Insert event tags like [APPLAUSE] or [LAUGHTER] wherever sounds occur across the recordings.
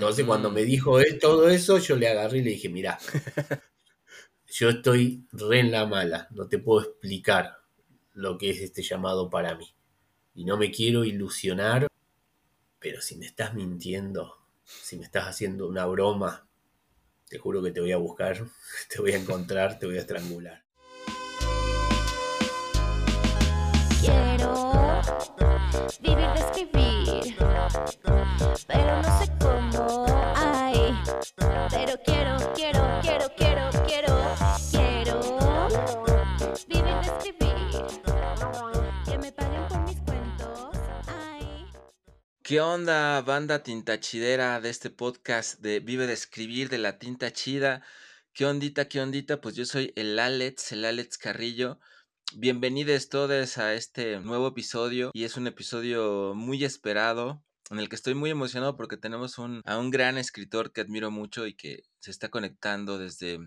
Entonces, cuando me dijo todo eso, yo le agarré y le dije, mira, [LAUGHS] yo estoy re en la mala, no te puedo explicar lo que es este llamado para mí. Y no me quiero ilusionar, pero si me estás mintiendo, si me estás haciendo una broma, te juro que te voy a buscar, [LAUGHS] te voy a encontrar, te voy a estrangular. Quiero vivir de escribir, pero no sé cómo. ¿Qué onda, banda tintachidera de este podcast de Vive de Escribir de la Tinta Chida? ¿Qué ondita, qué ondita? Pues yo soy el Alex, el Alex Carrillo. Bienvenidos todos a este nuevo episodio y es un episodio muy esperado en el que estoy muy emocionado porque tenemos un, a un gran escritor que admiro mucho y que se está conectando desde,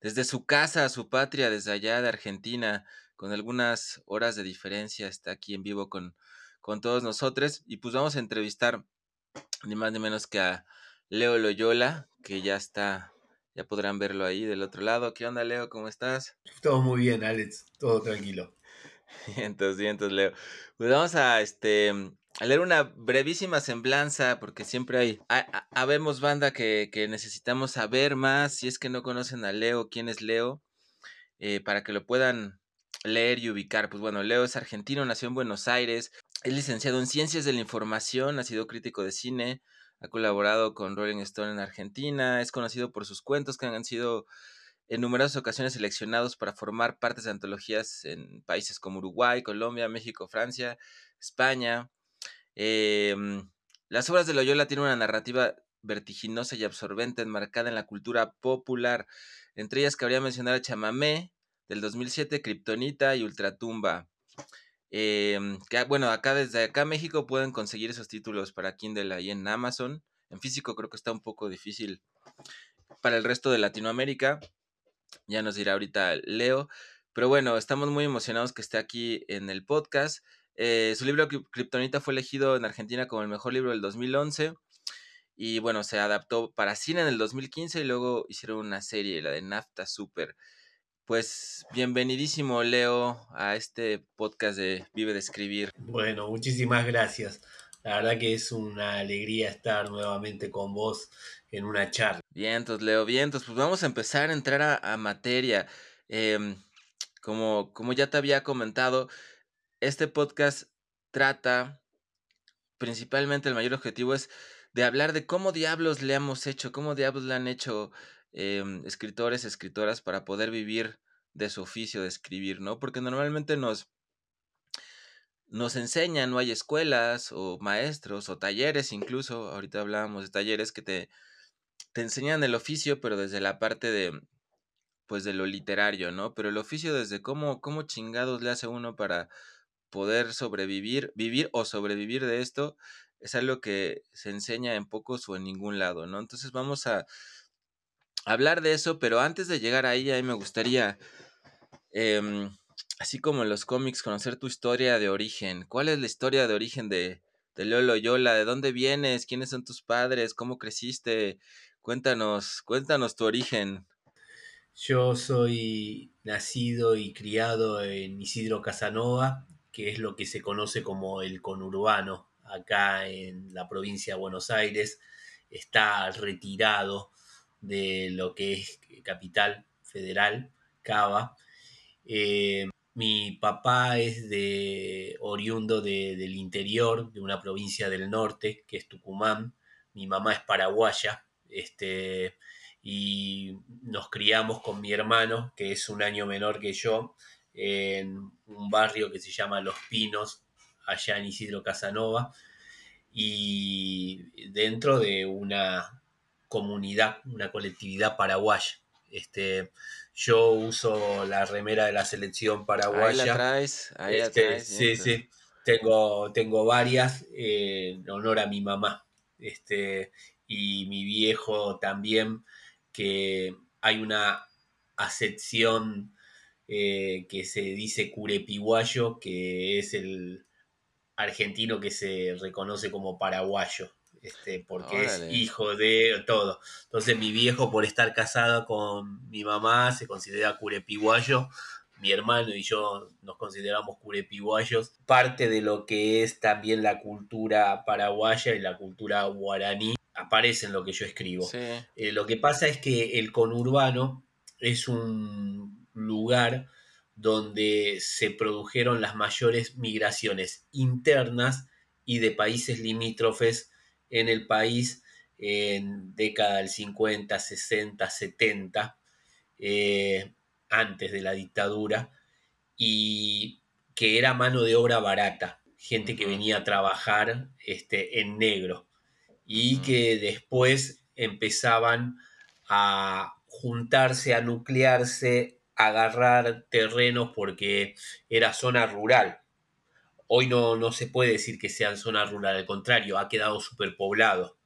desde su casa, su patria, desde allá de Argentina, con algunas horas de diferencia, está aquí en vivo con, con todos nosotros y pues vamos a entrevistar ni más ni menos que a Leo Loyola, que ya está ya podrán verlo ahí del otro lado. ¿Qué onda, Leo? ¿Cómo estás? Todo muy bien, Alex, todo tranquilo. [LAUGHS] Entonces, entonces, Leo. Pues vamos a este a leer una brevísima semblanza, porque siempre hay, habemos banda que, que, necesitamos saber más, si es que no conocen a Leo, quién es Leo, eh, para que lo puedan leer y ubicar. Pues bueno, Leo es argentino, nació en Buenos Aires, es licenciado en Ciencias de la Información, ha sido crítico de cine, ha colaborado con Rolling Stone en Argentina, es conocido por sus cuentos que han sido en numerosas ocasiones seleccionados para formar partes de antologías en países como Uruguay, Colombia, México, Francia, España. Eh, las obras de Loyola tienen una narrativa vertiginosa y absorbente enmarcada en la cultura popular, entre ellas cabría mencionar a Chamamé del 2007, Kryptonita y Ultratumba. Eh, que, bueno, acá desde acá México pueden conseguir esos títulos para Kindle ahí en Amazon. En físico creo que está un poco difícil para el resto de Latinoamérica. Ya nos dirá ahorita Leo. Pero bueno, estamos muy emocionados que esté aquí en el podcast. Eh, su libro Kryptonita fue elegido en Argentina como el mejor libro del 2011. Y bueno, se adaptó para cine en el 2015 y luego hicieron una serie, la de Nafta Super. Pues bienvenidísimo, Leo, a este podcast de Vive de Escribir. Bueno, muchísimas gracias. La verdad que es una alegría estar nuevamente con vos en una charla. Vientos, Leo, vientos. Pues vamos a empezar a entrar a, a materia. Eh, como, como ya te había comentado, este podcast trata, principalmente el mayor objetivo es de hablar de cómo diablos le hemos hecho, cómo diablos le han hecho eh, escritores, escritoras para poder vivir de su oficio de escribir, ¿no? Porque normalmente nos, nos enseñan, no hay escuelas o maestros o talleres incluso, ahorita hablábamos de talleres que te, te enseñan el oficio, pero desde la parte de, pues de lo literario, ¿no? Pero el oficio desde cómo, cómo chingados le hace uno para poder sobrevivir, vivir o sobrevivir de esto, es algo que se enseña en pocos o en ningún lado, ¿no? Entonces vamos a hablar de eso, pero antes de llegar ahí, a mí me gustaría, eh, así como en los cómics, conocer tu historia de origen. ¿Cuál es la historia de origen de, de Leo Loyola? ¿De dónde vienes? ¿Quiénes son tus padres? ¿Cómo creciste? Cuéntanos, cuéntanos tu origen. Yo soy nacido y criado en Isidro Casanova, que es lo que se conoce como el conurbano, acá en la provincia de Buenos Aires. Está retirado de lo que es Capital Federal, Cava. Eh, mi papá es de oriundo de, del interior, de una provincia del norte, que es Tucumán. Mi mamá es paraguaya. Este, y nos criamos con mi hermano, que es un año menor que yo, en un barrio que se llama Los Pinos, allá en Isidro Casanova, y dentro de una comunidad, una colectividad paraguaya. Este, yo uso la remera de la selección paraguaya. Ahí la traes, ahí este, la traes. Sí, sí. Tengo, tengo varias eh, en honor a mi mamá. Este, y mi viejo también, que hay una acepción eh, que se dice curepiguayo, que es el argentino que se reconoce como paraguayo. Este, porque es hijo de todo. Entonces mi viejo por estar casado con mi mamá se considera curepiguayo, mi hermano y yo nos consideramos curepiguayos. Parte de lo que es también la cultura paraguaya y la cultura guaraní aparece en lo que yo escribo. Eh, lo que pasa es que el conurbano es un lugar donde se produjeron las mayores migraciones internas y de países limítrofes en el país en década del 50, 60, 70, antes de la dictadura, y que era mano de obra barata, gente que venía a trabajar este, en negro, y que después empezaban a juntarse, a nuclearse, a agarrar terrenos porque era zona rural. Hoy no, no se puede decir que sea zona rural, al contrario, ha quedado superpoblado.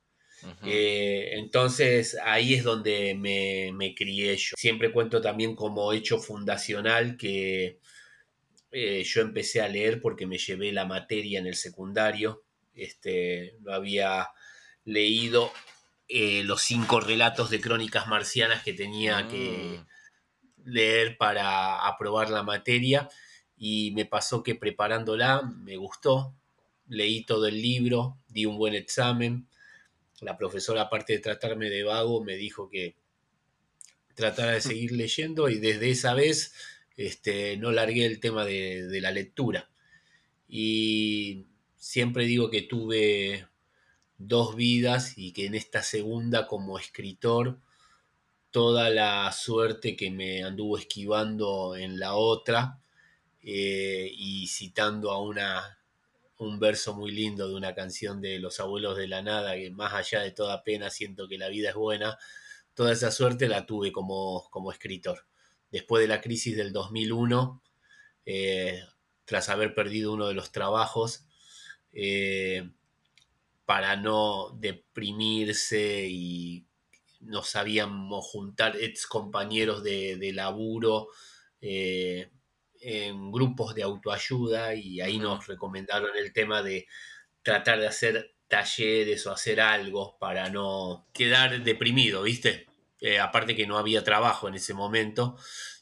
Eh, entonces ahí es donde me, me, crié yo. Siempre cuento también como hecho fundacional que eh, yo empecé a leer porque me llevé la materia en el secundario. Este, no había leído eh, los cinco relatos de crónicas marcianas que tenía que mm. leer para aprobar la materia y me pasó que preparándola me gustó, leí todo el libro, di un buen examen. La profesora, aparte de tratarme de vago, me dijo que tratara de seguir leyendo y desde esa vez este, no largué el tema de, de la lectura. Y siempre digo que tuve dos vidas y que en esta segunda como escritor toda la suerte que me anduvo esquivando en la otra eh, y citando a una, un verso muy lindo de una canción de Los Abuelos de la Nada, que más allá de toda pena siento que la vida es buena, toda esa suerte la tuve como, como escritor. Después de la crisis del 2001, eh, tras haber perdido uno de los trabajos, eh, para no deprimirse y no sabíamos juntar ex compañeros de laburo, en grupos de autoayuda y ahí nos recomendaron el tema de tratar de hacer talleres o hacer algo para no quedar deprimido, ¿viste? Eh, aparte que no había trabajo en ese momento.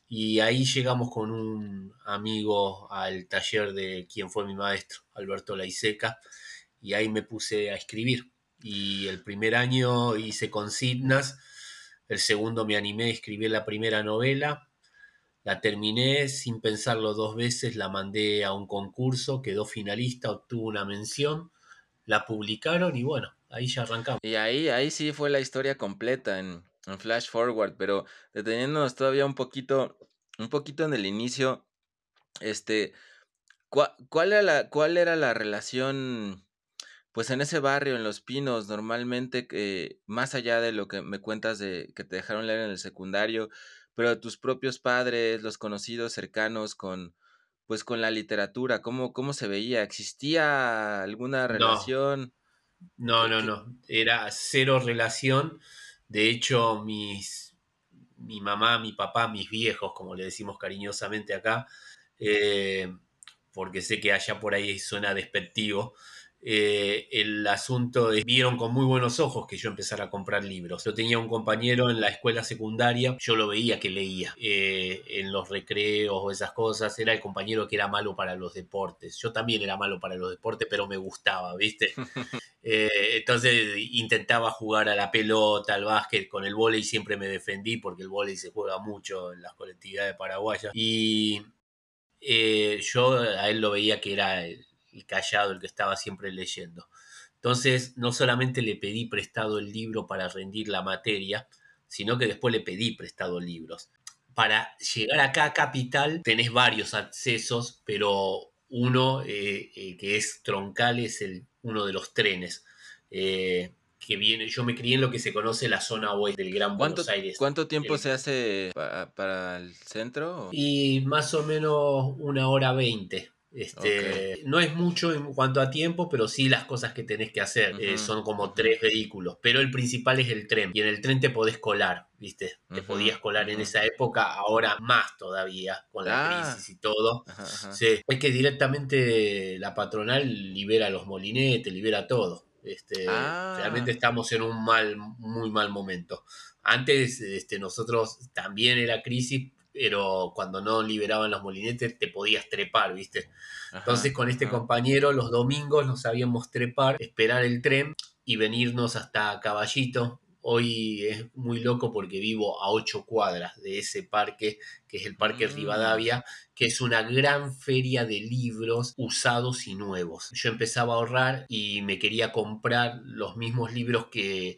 Y ahí llegamos con un amigo al taller de quien fue mi maestro, Alberto Laiseca, y ahí me puse a escribir. Y el primer año hice consignas, el segundo me animé a escribir la primera novela, la terminé sin pensarlo dos veces, la mandé a un concurso, quedó finalista, obtuvo una mención, la publicaron y bueno, ahí ya arrancamos. Y ahí, ahí sí fue la historia completa en, Flash Forward, pero deteniéndonos todavía un poquito, un poquito en el inicio, este, ¿cuál, era la, cuál era la relación pues en ese barrio, en Los Pinos, normalmente, que más allá de lo que me cuentas de que te dejaron leer en el secundario, pero tus propios padres, los conocidos cercanos con, pues con la literatura, ¿cómo, cómo se veía? ¿Existía alguna relación? No, no, no, era cero relación. De hecho, mis, mi mamá, mi papá, mis viejos, como le decimos cariñosamente acá, eh, porque sé que allá por ahí suena despectivo, eh, el asunto es, vieron con muy buenos ojos que yo empezara a comprar libros. Yo tenía un compañero en la escuela secundaria, yo lo veía que leía eh, en los recreos o esas cosas, era el compañero que era malo para los deportes. Yo también era malo para los deportes, pero me gustaba, ¿viste? [LAUGHS] Eh, entonces intentaba jugar a la pelota, al básquet, con el vóley siempre me defendí porque el vóley se juega mucho en las colectividades paraguayas. Y yo a él lo veía que era el callado, el que estaba siempre leyendo. Entonces, no solamente le pedí prestado el libro para rendir la materia, sino que después le pedí prestado libros. Para llegar acá a Capital tenés varios accesos, pero uno eh, eh, que es troncal es el, uno de los trenes. Eh, que viene, yo me crié en lo que se conoce la zona oeste del Gran Buenos Aires. ¿Cuánto tiempo se hace para, el centro? Y más o menos una hora veinte. Este, No es mucho en cuanto a tiempo, pero sí las cosas que tenés que hacer. Eh, son como tres vehículos, pero el principal es el tren. Y en el tren te podés colar, ¿viste? Te podías colar en esa época, ahora más todavía, con la ah. crisis y todo. Sí. Es que directamente la patronal libera los molinetes, libera todo. Este, Ah. Realmente estamos en un mal, muy mal momento. Antes este, nosotros también era crisis, pero cuando no liberaban los molinetes te podías trepar, ¿viste? Ajá, Entonces con este ajá. compañero los domingos nos sabíamos trepar, esperar el tren y venirnos hasta Caballito. Hoy es muy loco porque vivo a ocho cuadras de ese parque, que es el Parque Mm. Rivadavia, que es una gran feria de libros usados y nuevos. Yo empezaba a ahorrar y me quería comprar los mismos libros que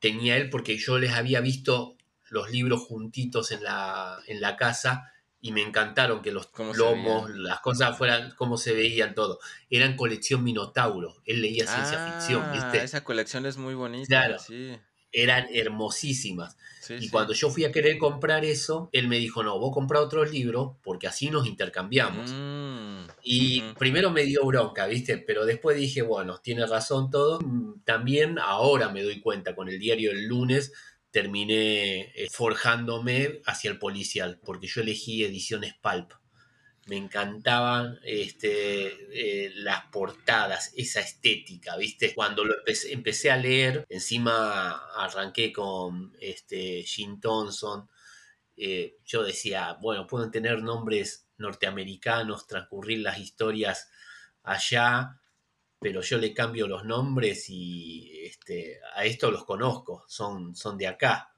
tenía él porque yo les había visto los libros juntitos en la, en la casa y me encantaron que los ¿Cómo lomos, las cosas fueran como se veían todo. Eran colección Minotauro. Él leía ciencia ficción, Ah, ¿viste? esa colección es muy bonita, Claro. sí. Eran hermosísimas. sí, Y sí. cuando yo fui a querer comprar eso, él me dijo, no, vos comprá otros libros porque así nos intercambiamos. Mm, Y primero me dio bronca, ¿viste? Pero después dije, bueno, tiene razón todo. Mm, También ahora me doy cuenta, con el diario el lunes terminé eh, forjándome hacia el policial, porque yo elegí ediciones Pulp. Me encantaban este, eh, las portadas, esa estética, ¿viste? Cuando lo empecé, empecé a leer, encima arranqué con este, Jim Thompson, eh, yo decía, bueno, pueden tener nombres norteamericanos, transcurrir las historias allá, pero yo le cambio los nombres y este, a esto los conozco, son, son de acá.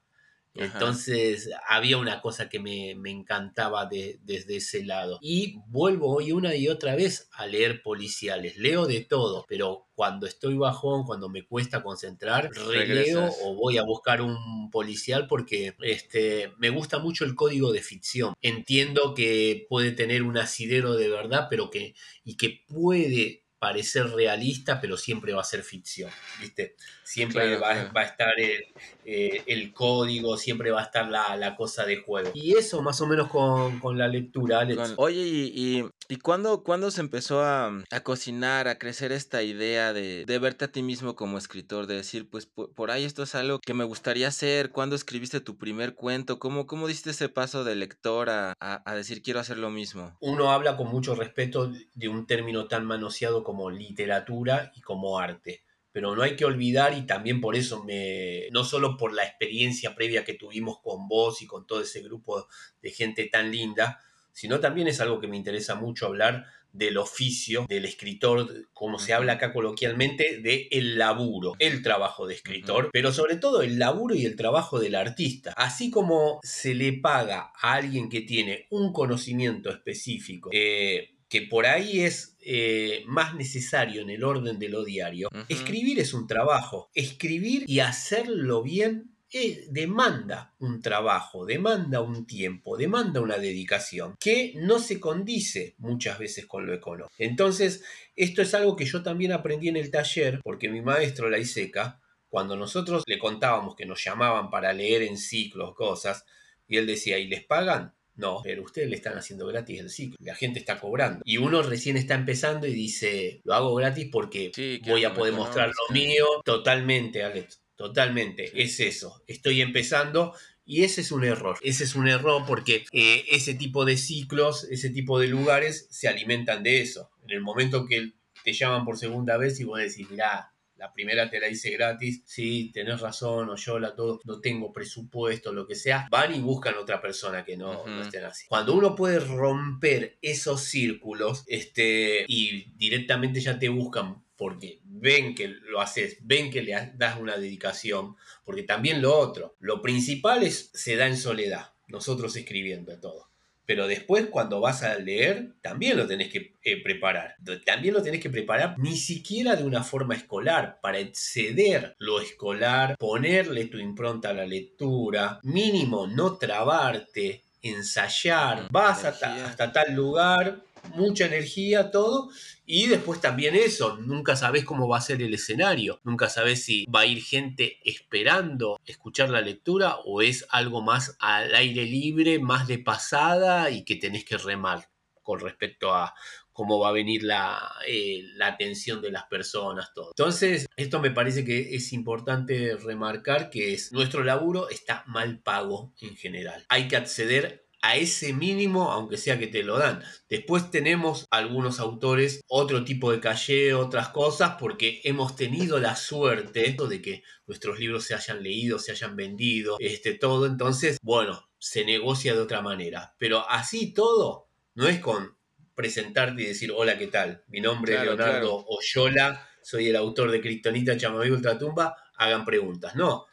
Ajá. Entonces había una cosa que me, me encantaba de- desde ese lado. Y vuelvo hoy una y otra vez a leer policiales. Leo de todo, pero cuando estoy bajón, cuando me cuesta concentrar, releo o voy a buscar un policial porque este, me gusta mucho el código de ficción. Entiendo que puede tener un asidero de verdad, pero que, y que puede parecer realista, pero siempre va a ser ficción, ¿viste? Siempre Claro, va, claro. va a estar el, eh, el código, siempre va a estar la, la cosa de juego. Y eso más o menos con, con la lectura, Alex. Oye, ¿y, y, y cuándo, cuándo se empezó a, a cocinar, a crecer esta idea de, de verte a ti mismo como escritor? De decir, pues por, por ahí esto es algo que me gustaría hacer. ¿Cuándo escribiste tu primer cuento? ¿Cómo, cómo diste ese paso de lector a, a- a decir quiero hacer lo mismo? Uno habla con mucho respeto de un término tan manoseado como literatura y como arte. Pero no hay que olvidar, y también por eso me. No solo por la experiencia previa que tuvimos con vos y con todo ese grupo de gente tan linda, sino también es algo que me interesa mucho hablar del oficio del escritor, como se habla acá coloquialmente, de el laburo, el trabajo de escritor, pero sobre todo el laburo y el trabajo del artista. Así como se le paga a alguien que tiene un conocimiento específico, eh, que por ahí es eh, más necesario en el orden de lo diario, escribir es un trabajo. Escribir y hacerlo bien eh, demanda un trabajo, demanda un tiempo, demanda una dedicación que no se condice muchas veces con lo económico. Entonces, esto es algo que yo también aprendí en el taller, porque mi maestro, la Iseca, cuando nosotros le contábamos que nos llamaban para leer en ciclos, cosas, y él decía, ¿y les pagan? No, pero ustedes le están haciendo gratis el ciclo. La gente está cobrando. Y uno recién está empezando y dice, lo hago gratis porque Sí, voy a poder mostrar lo mío. Totalmente, Alex. Totalmente. Sí. Es eso. Estoy empezando. Y ese es un error. Ese es un error porque eh, ese tipo de ciclos, ese tipo de lugares se alimentan de eso. En el momento que te llaman por segunda vez y vos decís, mirá, la primera te la hice gratis, sí, tenés razón, o yo la todo, no tengo presupuesto, lo que sea, van y buscan otra persona que no, estén así. Cuando uno puede romper esos círculos, este, y directamente ya te buscan porque ven que lo haces, ven que le das una dedicación, porque también lo otro, lo principal es, se da en soledad, nosotros escribiendo todo. Pero después cuando vas a leer, también lo tenés que eh, preparar. También lo tenés que preparar ni siquiera de una forma escolar, para exceder lo escolar, ponerle tu impronta a la lectura, mínimo no trabarte, ensayar, Ujú, vas hasta tal lugar, mucha energía, todo, y después también eso, nunca sabes cómo va a ser el escenario, nunca sabes si va a ir gente esperando escuchar la lectura o es algo más al aire libre, más de pasada y que tenés que remar con respecto a cómo va a venir la, eh, la atención de las personas, todo. Entonces, esto me parece que es importante remarcar que es, nuestro laburo está mal pago en general. Hay que acceder a ese mínimo, aunque sea que te lo dan. Después tenemos algunos autores, otro tipo de calle, otras cosas, porque hemos tenido la suerte de que nuestros libros se hayan leído, se hayan vendido, este, todo. Entonces, bueno, se negocia de otra manera. Pero así todo, no es con presentarte y decir, hola, ¿qué tal? Mi nombre es Leonardo Oyola, soy el autor de Kryptonita, Chamamé Ultratumba, hagan preguntas. No,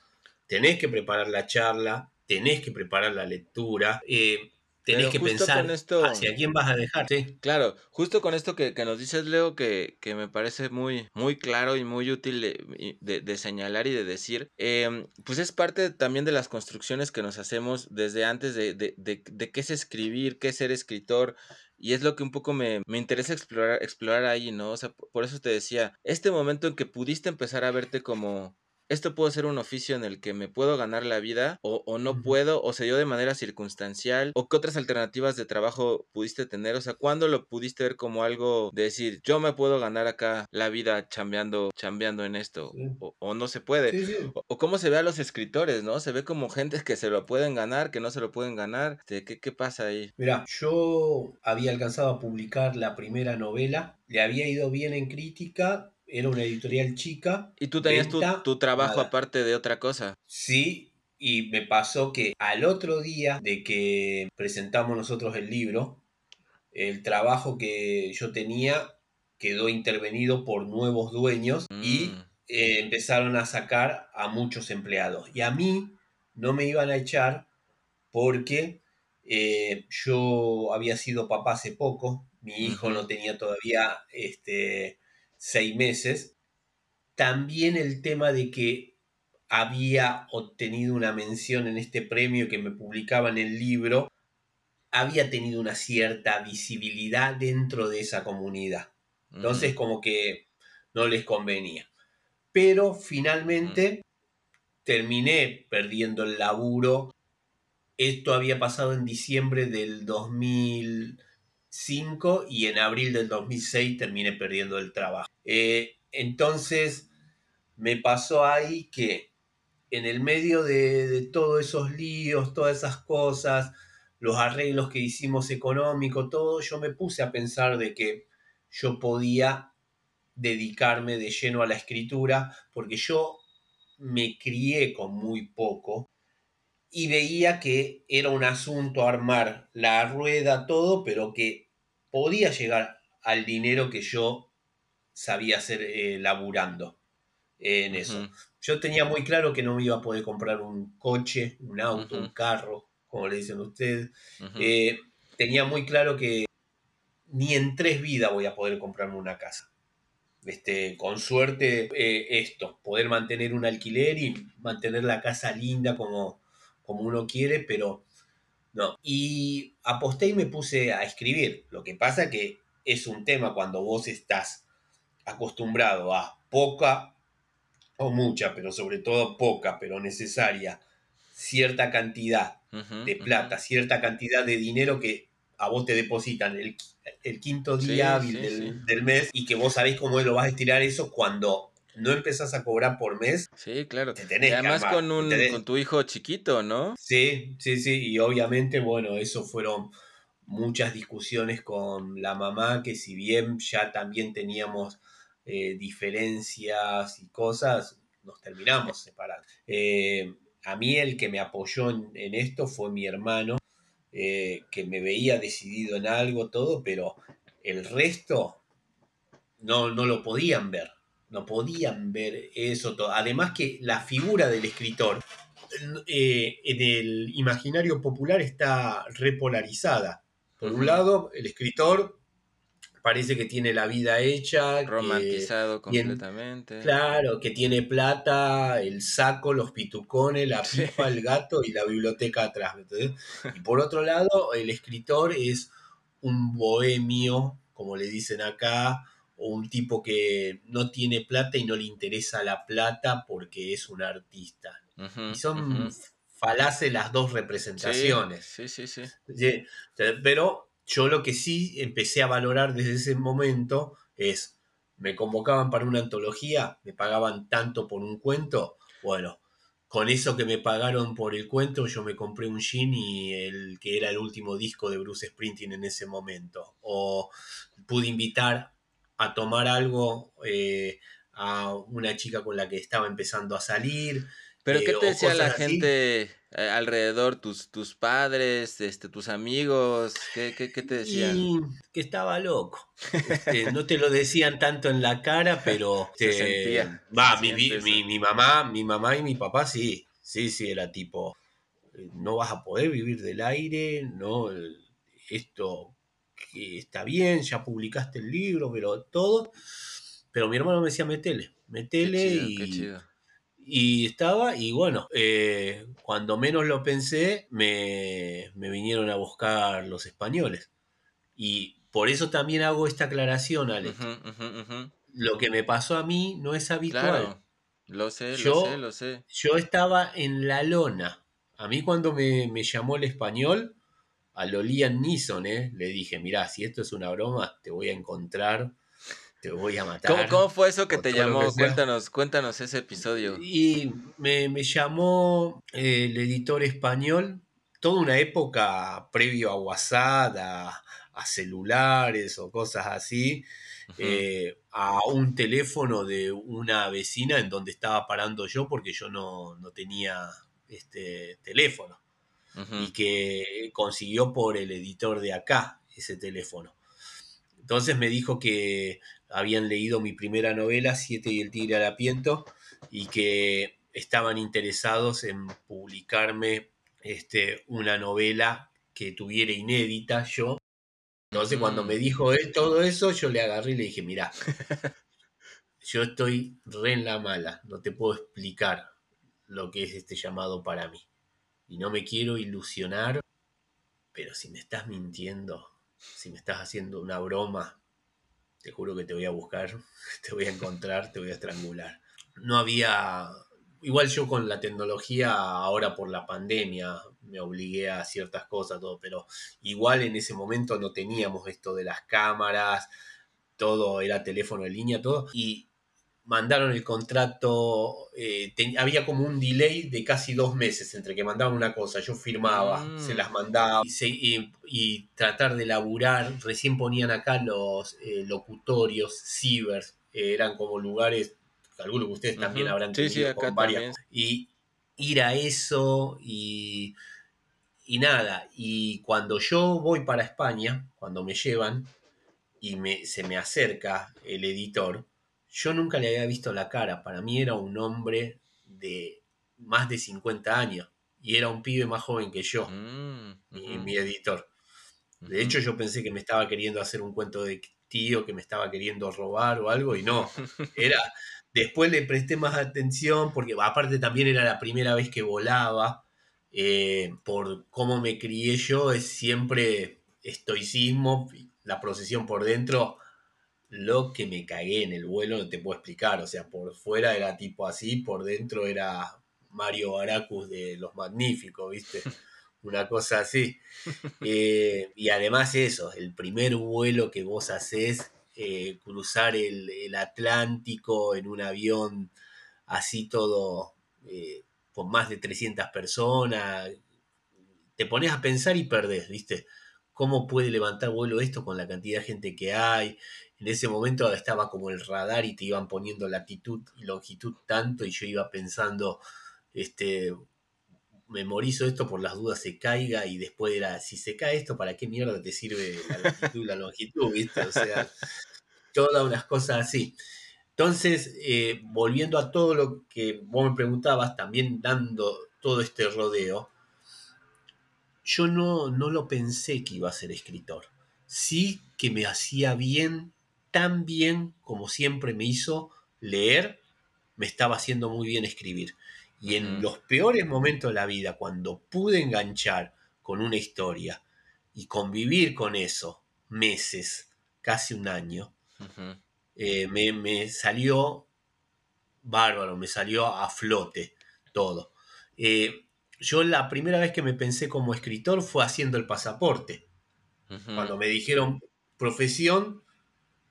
tenés que preparar la charla, tenés que preparar la lectura, eh, tenés que pensar esto, hacia quién vas a dejar. Claro, justo con esto que, nos dices, Leo, que, que, me parece muy, muy claro y muy útil de, señalar y de decir, em, pues es parte también de las construcciones que nos hacemos desde antes de, de qué es escribir, qué es ser escritor. Y es lo que un poco me, me, interesa explorar, explorar ahí, ¿no? O sea, por eso te decía, este momento en que pudiste empezar a verte como, esto puede ser un oficio en el que me puedo ganar la vida o, no puedo o se dio de manera circunstancial o qué otras alternativas de trabajo pudiste tener, o sea, ¿cuándo lo pudiste ver como algo de decir, yo me puedo ganar acá la vida chambeando, chambeando en esto o, no se puede? O, cómo se ve a los escritores, ¿no? Se ve como gente que se lo pueden ganar, que no se lo pueden ganar. ¿Qué, qué pasa ahí? Mira, yo había alcanzado a publicar la primera novela, le había ido bien en crítica era una editorial chica. ¿Y tú tenías tu, trabajo aparte de otra cosa? Sí, y me pasó que al otro día de que presentamos nosotros el libro, el trabajo que yo tenía quedó intervenido por nuevos dueños y mm. eh, empezaron a sacar a muchos empleados. Y a mí no me iban a echar porque eh, yo había sido papá hace poco, mi hijo no tenía todavía este, seis meses. También el tema de que había obtenido una mención en este premio que me publicaba en el libro, había tenido una cierta visibilidad dentro de esa comunidad. Entonces como que no les convenía. Pero finalmente terminé perdiendo el laburo. Esto había pasado en diciembre del 2000 y en abril del 2006 terminé perdiendo el trabajo. Eh, entonces me pasó ahí que en el medio de, todos esos líos, todas esas cosas, los arreglos que hicimos económicos, todo, yo me puse a pensar de que yo podía dedicarme de lleno a la escritura, porque yo me crié con muy poco y veía que era un asunto armar la rueda, todo, pero que podía llegar al dinero que yo sabía hacer eh, laburando en eso. Yo tenía muy claro que no me iba a poder comprar un coche, un auto, un carro, como le dicen ustedes. Eh, tenía muy claro que ni en tres vidas voy a poder comprarme una casa. Este, con suerte, eh, esto, poder mantener un alquiler y mantener la casa linda como, como uno quiere, pero no. Y aposté y me puse a escribir. Lo que pasa que es un tema cuando vos estás acostumbrado a poca o mucha, pero sobre todo poca, pero necesaria, cierta cantidad de plata, cierta cantidad de dinero que a vos te depositan el, quinto día del, del, mes y que vos sabés cómo lo vas a estirar eso cuando no empezás a cobrar por mes. Sí, claro. y además con, un, con tu hijo chiquito, ¿no? Sí, sí, sí. Y obviamente, bueno, eso fueron muchas discusiones con la mamá, que si bien ya también teníamos eh, diferencias y cosas, nos terminamos separando. Eh, a mí el que me apoyó en, esto fue mi hermano, eh, que me veía decidido en algo, todo, pero el resto no, no lo podían ver no podían ver eso. Todo. Además que la figura del escritor eh, en el imaginario popular está repolarizada. Por un lado, el escritor parece que tiene la vida hecha. Romantizado completamente. claro, que tiene plata, el saco, los pitucones, la pipa, el gato y la biblioteca atrás. [LAUGHS] Y por otro lado, el escritor es un bohemio, como le dicen acá, o un tipo que no tiene plata y no le interesa la plata porque es un artista. y son falaces las dos representaciones. Sí, sí, sí, Pero yo lo que sí empecé a valorar desde ese momento es, me convocaban para una antología, me pagaban tanto por un cuento, bueno, con eso que me pagaron por el cuento, yo me compré un jean y el que era el último disco de Bruce Springsteen en ese momento. O pude invitar a tomar algo eh, a una chica con la que estaba empezando a salir. ¿Pero eh, qué te decía la así. gente eh, alrededor, tus, tus padres, este, tus amigos? ¿Qué, qué, qué te decían? Y que estaba loco. Este, no te lo decían tanto en la cara, pero [LAUGHS] Se este, sentía, va, se mi, mi- mi mamá, mi mamá y mi papá sí, sí, sí, era tipo, no vas a poder vivir del aire, no, esto que está bien, ya publicaste el libro, pero todo. Pero mi hermano me decía, metele, Qué metele chido, y, qué chido. Y estaba, y bueno, eh, cuando menos lo pensé, me, me vinieron a buscar los españoles. Y por eso también hago esta aclaración, ujú. Lo que me pasó a mí no es habitual. Claro, lo sé, lo Yo- sé, lo sé. Yo estaba en la lona. A mí cuando me, me llamó el español, a Lolian Neeson, ¿eh? le dije, mirá, si esto es una broma, te voy a encontrar, te voy a matar. ¿Cómo, cómo fue eso que te llamó? que cuéntanos, cuéntanos ese episodio. Y me, me llamó eh, el editor español, toda una época previo a WhatsApp, a, a celulares o cosas así, eh, a un teléfono de una vecina en donde estaba parando yo porque yo no, no tenía este teléfono y que consiguió por el editor de acá ese teléfono. Entonces me dijo que habían leído mi primera novela, Siete y el Tigre Harapiento, y que estaban interesados en publicarme este, una novela que tuviera inédita yo. Entonces cuando Mm. me dijo todo eso, yo le agarré y le dije, mira, [LAUGHS] yo estoy re en la mala, no te puedo explicar lo que es este llamado para mí. Y no me quiero ilusionar, pero si me estás mintiendo, si me estás haciendo una broma, te juro que te voy a buscar, [LAUGHS] te voy a encontrar, te voy a estrangular. No había, igual yo con la tecnología, ahora por la pandemia, me obligué a ciertas cosas, todo, pero igual en ese momento no teníamos esto de las cámaras, todo era teléfono en línea, todo, y mandaron el contrato, eh, había como un delay de casi dos meses entre que mandaban una cosa, yo firmaba, Mm. se las mandaba y, se- y- y tratar de laburar, recién ponían acá los eh, locutorios, cibers, eh, eran como lugares, calculo que ustedes también habrán Sí, tenido sí, con varias y ir a eso y, y nada, y cuando yo voy para España, cuando me llevan y me, se me acerca el editor, yo nunca le había visto la cara. Para mí era un hombre de más de 50 años y era un pibe más joven que yo, Mm, mi, editor. De hecho, yo pensé que me estaba queriendo hacer un cuento de tío, que me estaba queriendo robar o algo, y no. [LAUGHS] Era. Después le presté más atención, porque aparte también era la primera vez que volaba. eh, por cómo me crié yo, es siempre estoicismo, la procesión por dentro. Lo que me cagué en el vuelo no te puedo explicar. O sea, por fuera era tipo así, por dentro era Mario Baracus de Los Magníficos, ¿viste? [LAUGHS] Una cosa así. Eh, y además eso, el primer vuelo que vos haces, eh, cruzar el, el Atlántico en un avión así todo, eh, con más de 300 personas, te pones a pensar y perdés, ¿viste? ¿Cómo puede levantar vuelo esto con la cantidad de gente que hay? En ese momento estaba como el radar y te iban poniendo latitud y longitud tanto y yo iba pensando, este, memorizo esto por las dudas se caiga y después era, si se cae esto, ¿para qué mierda te sirve la latitud y la longitud? ¿Viste? O sea, todas unas cosas así. Entonces, eh, volviendo a todo lo que vos me preguntabas, también dando todo este rodeo, yo no, no lo pensé que iba a ser escritor. Sí que me hacía bien, tan bien como siempre me hizo leer, me estaba haciendo muy bien escribir. Y en los peores momentos de la vida, cuando pude enganchar con una historia y convivir con eso meses, casi un año, eh, me, me salió bárbaro, me salió a flote todo. Eh, yo la primera vez que me pensé como escritor fue haciendo el pasaporte. Cuando me dijeron profesión,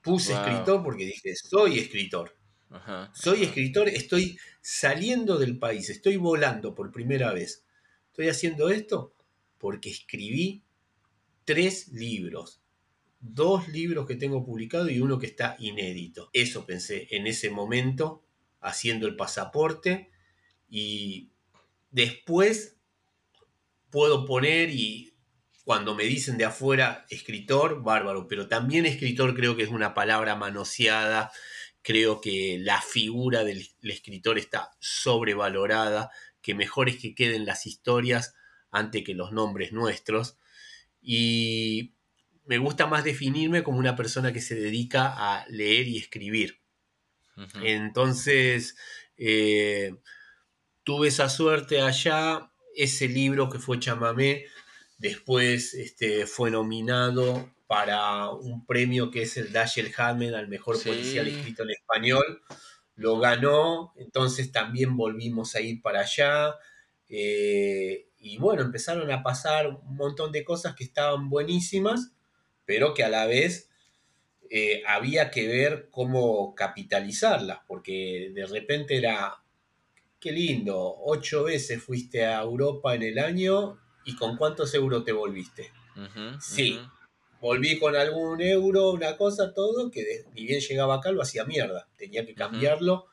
puse Wow. escritor porque dije, soy escritor. Ajá, Soy ajá. escritor, estoy saliendo del país, estoy volando por primera vez. Estoy haciendo esto porque escribí tres libros. Dos libros que tengo publicados y uno que está inédito. Eso pensé en ese momento, haciendo el pasaporte. Y después puedo poner y cuando me dicen de afuera escritor, bárbaro, pero también escritor creo que es una palabra manoseada, creo que la figura del, escritor está sobrevalorada, que mejor es que queden las historias antes que los nombres nuestros. Y me gusta más definirme como una persona que se dedica a leer y escribir. Entonces, eh, tuve esa suerte allá, ese libro que fue Chamamé, después este, fue nominado para un premio que es el Dashiell Hammett al mejor Sí. policial escrito en español, lo ganó, entonces también volvimos a ir para allá, eh, y bueno, empezaron a pasar un montón de cosas que estaban buenísimas, pero que a la vez eh, había que ver cómo capitalizarlas, porque de repente era, qué lindo, ocho veces fuiste a Europa en el año y con cuántos euros te volviste. Sí. Volví con algún euro, una cosa, todo, que de- ni bien llegaba acá lo hacía mierda. Tenía que cambiarlo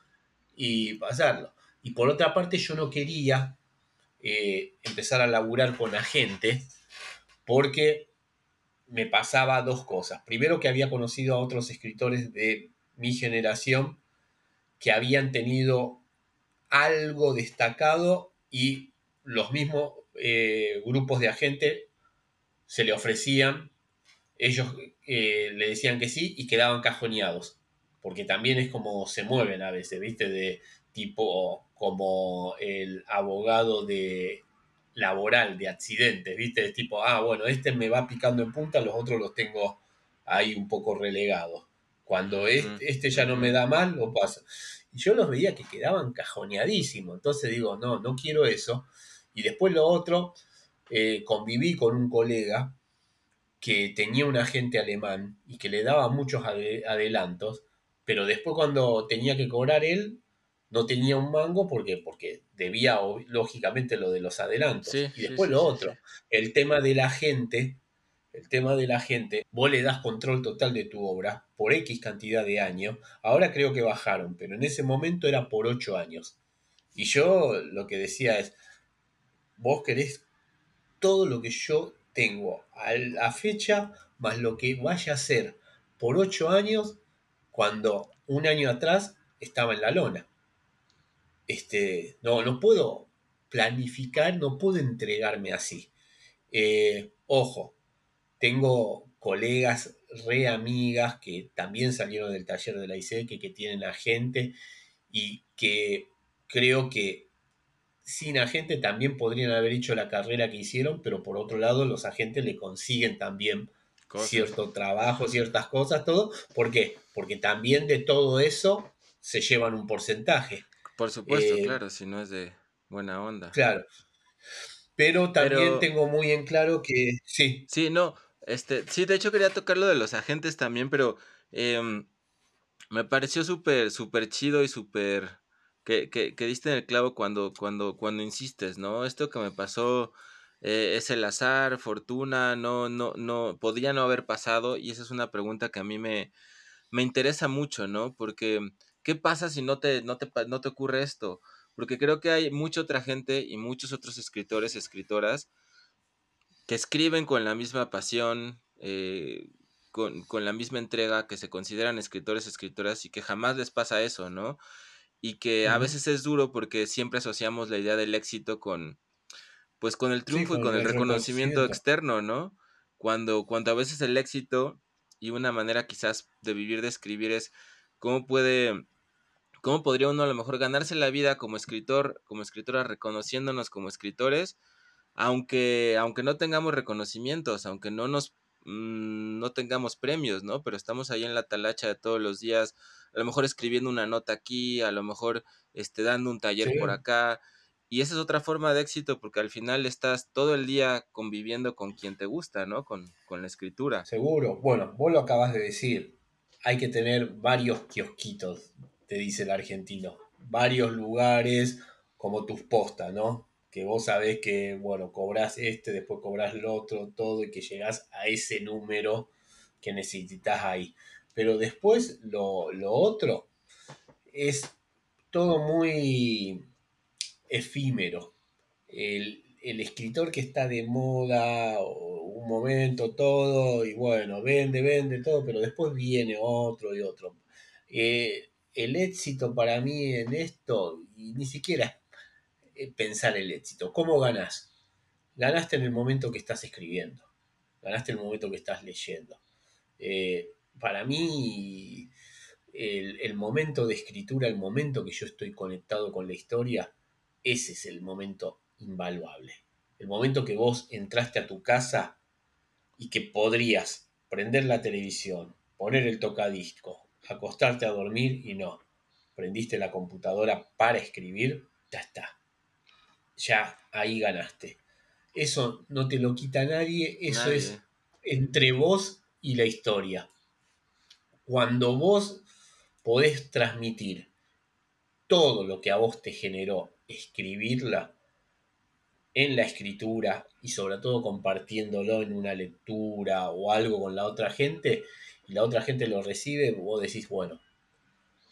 y pasarlo. Y por otra parte yo no quería eh, empezar a laburar con agente porque me pasaba dos cosas. Primero que había conocido a otros escritores de mi generación que habían tenido algo destacado y los mismos eh, grupos de agentes se le ofrecían, ellos eh, le decían que sí y quedaban cajoneados, porque también es como se mueven a veces, ¿viste? De tipo como el abogado de laboral de accidentes, ¿viste? Es tipo, ah, bueno, este me va picando en punta, los otros los tengo ahí un poco relegados. Cuando este, este ya no me da mal, lo paso. Y yo los veía que quedaban cajoneadísimos. Entonces digo, no, no quiero eso. Y después lo otro, eh, conviví con un colega que tenía un agente alemán y que le daba muchos ade- adelantos, pero después cuando tenía que cobrar él, no tenía un mango porque, porque debía lógicamente lo de los adelantos. Sí, y después sí, lo sí, otro, el tema de la gente, el tema de la gente, vos le das control total de tu obra por X cantidad de años, ahora creo que bajaron, pero en ese momento era por 8 años. Y yo lo que decía es, vos querés todo lo que yo tengo a la fecha, más lo que vaya a ser por 8 años, cuando un año atrás estaba en la lona. Este, no, no puedo planificar, no puedo entregarme así. Eh, ojo, tengo colegas re amigas que también salieron del taller de la ICE, que, que tienen agente y que creo que sin agente también podrían haber hecho la carrera que hicieron, pero por otro lado los agentes le consiguen también Cosas. cierto trabajo, ciertas cosas, todo. ¿Por qué? Porque también de todo eso se llevan un porcentaje. Por supuesto, Eh, claro, si no es de buena onda. Claro. Pero también Pero- tengo muy en claro que sí, Sí, no, este, sí, de hecho quería tocar lo de los agentes también, pero em, me pareció súper, súper chido y súper, que, que, que diste en el clavo cuando, cuando, cuando insistes, ¿no? Esto que me pasó eh, es el azar, fortuna, no, no, no, podría no haber pasado, y esa es una pregunta que a mí me, me interesa mucho, ¿no? Porque, ¿qué pasa si no te, no te, no te ocurre esto? Porque creo que hay mucha otra gente y muchos otros escritores, escritoras, que escriben con la misma pasión, eh, con, con la misma entrega, que se consideran escritores, escritoras y que jamás les pasa eso, ¿no? Y que a veces es duro porque siempre asociamos la idea del éxito con, pues con el triunfo y con con el el reconocimiento reconocimiento. externo, ¿no? Cuando, cuando a veces el éxito y una manera quizás de vivir, de escribir es cómo puede, cómo podría uno a lo mejor ganarse la vida como escritor, como escritora, reconociéndonos como escritores, aunque, aunque no tengamos reconocimientos, aunque no nos mm, no tengamos premios, ¿no? Pero estamos ahí en la talacha de todos los días, a lo mejor escribiendo una nota aquí, a lo mejor este, dando un taller Sí. por acá. Y esa es otra forma de éxito porque al final estás todo el día conviviendo con quien te gusta, ¿no? Con, con la escritura. Seguro. Bueno, vos lo acabas de decir. Hay que tener varios kiosquitos te dice el argentino. Varios lugares como tus postas, ¿no? Que vos sabés que, bueno, cobras este, después cobras lo otro, todo, y que llegás a ese número que necesitas ahí. Pero después lo, lo otro es todo muy efímero. El, el escritor que está de moda un momento todo y bueno, vende, vende todo, pero después viene otro y otro. Eh, el éxito para mí en esto, y ni siquiera es pensar el éxito, ¿cómo ganás? Ganaste en el momento que estás escribiendo, ganaste en el momento que estás leyendo. Eh, para mí, el, el momento de escritura, el momento que yo estoy conectado con la historia, ese es el momento invaluable. El momento que vos entraste a tu casa y que podrías prender la televisión, poner el tocadisco, acostarte a dormir y no. Prendiste la computadora para escribir, ya está. Ya ahí ganaste. Eso no te lo quita nadie, eso Nadie. es entre vos y la historia. Cuando vos podés transmitir todo lo que a vos te generó escribirla en la escritura y sobre todo compartiéndolo en una lectura o algo con la otra gente y la otra gente lo recibe, vos decís, bueno,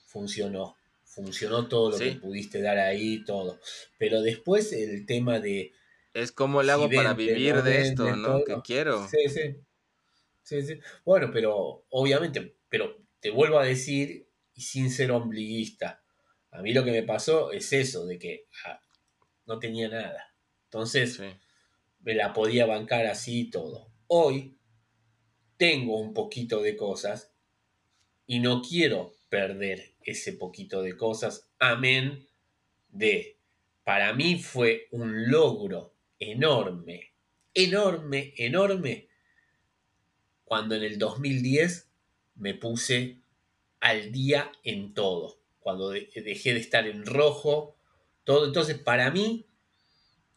funcionó, funcionó todo lo Sí. que pudiste dar ahí, todo. Pero después el tema de Es como le si hago para vivir no de esto, ¿no? todo. Que quiero. Sí, sí. Sí, sí. Bueno, pero obviamente, pero te vuelvo a decir, y sin ser ombliguista, a mí lo que me pasó es eso, de que ah, no tenía nada. Entonces Sí. me la podía bancar así y todo. Hoy tengo un poquito de cosas y no quiero perder ese poquito de cosas, amén. De, para mí fue un logro enorme, enorme, enorme, cuando en el 2010 me puse al día en todo, cuando de- dejé de estar en rojo, todo. Entonces, para mí,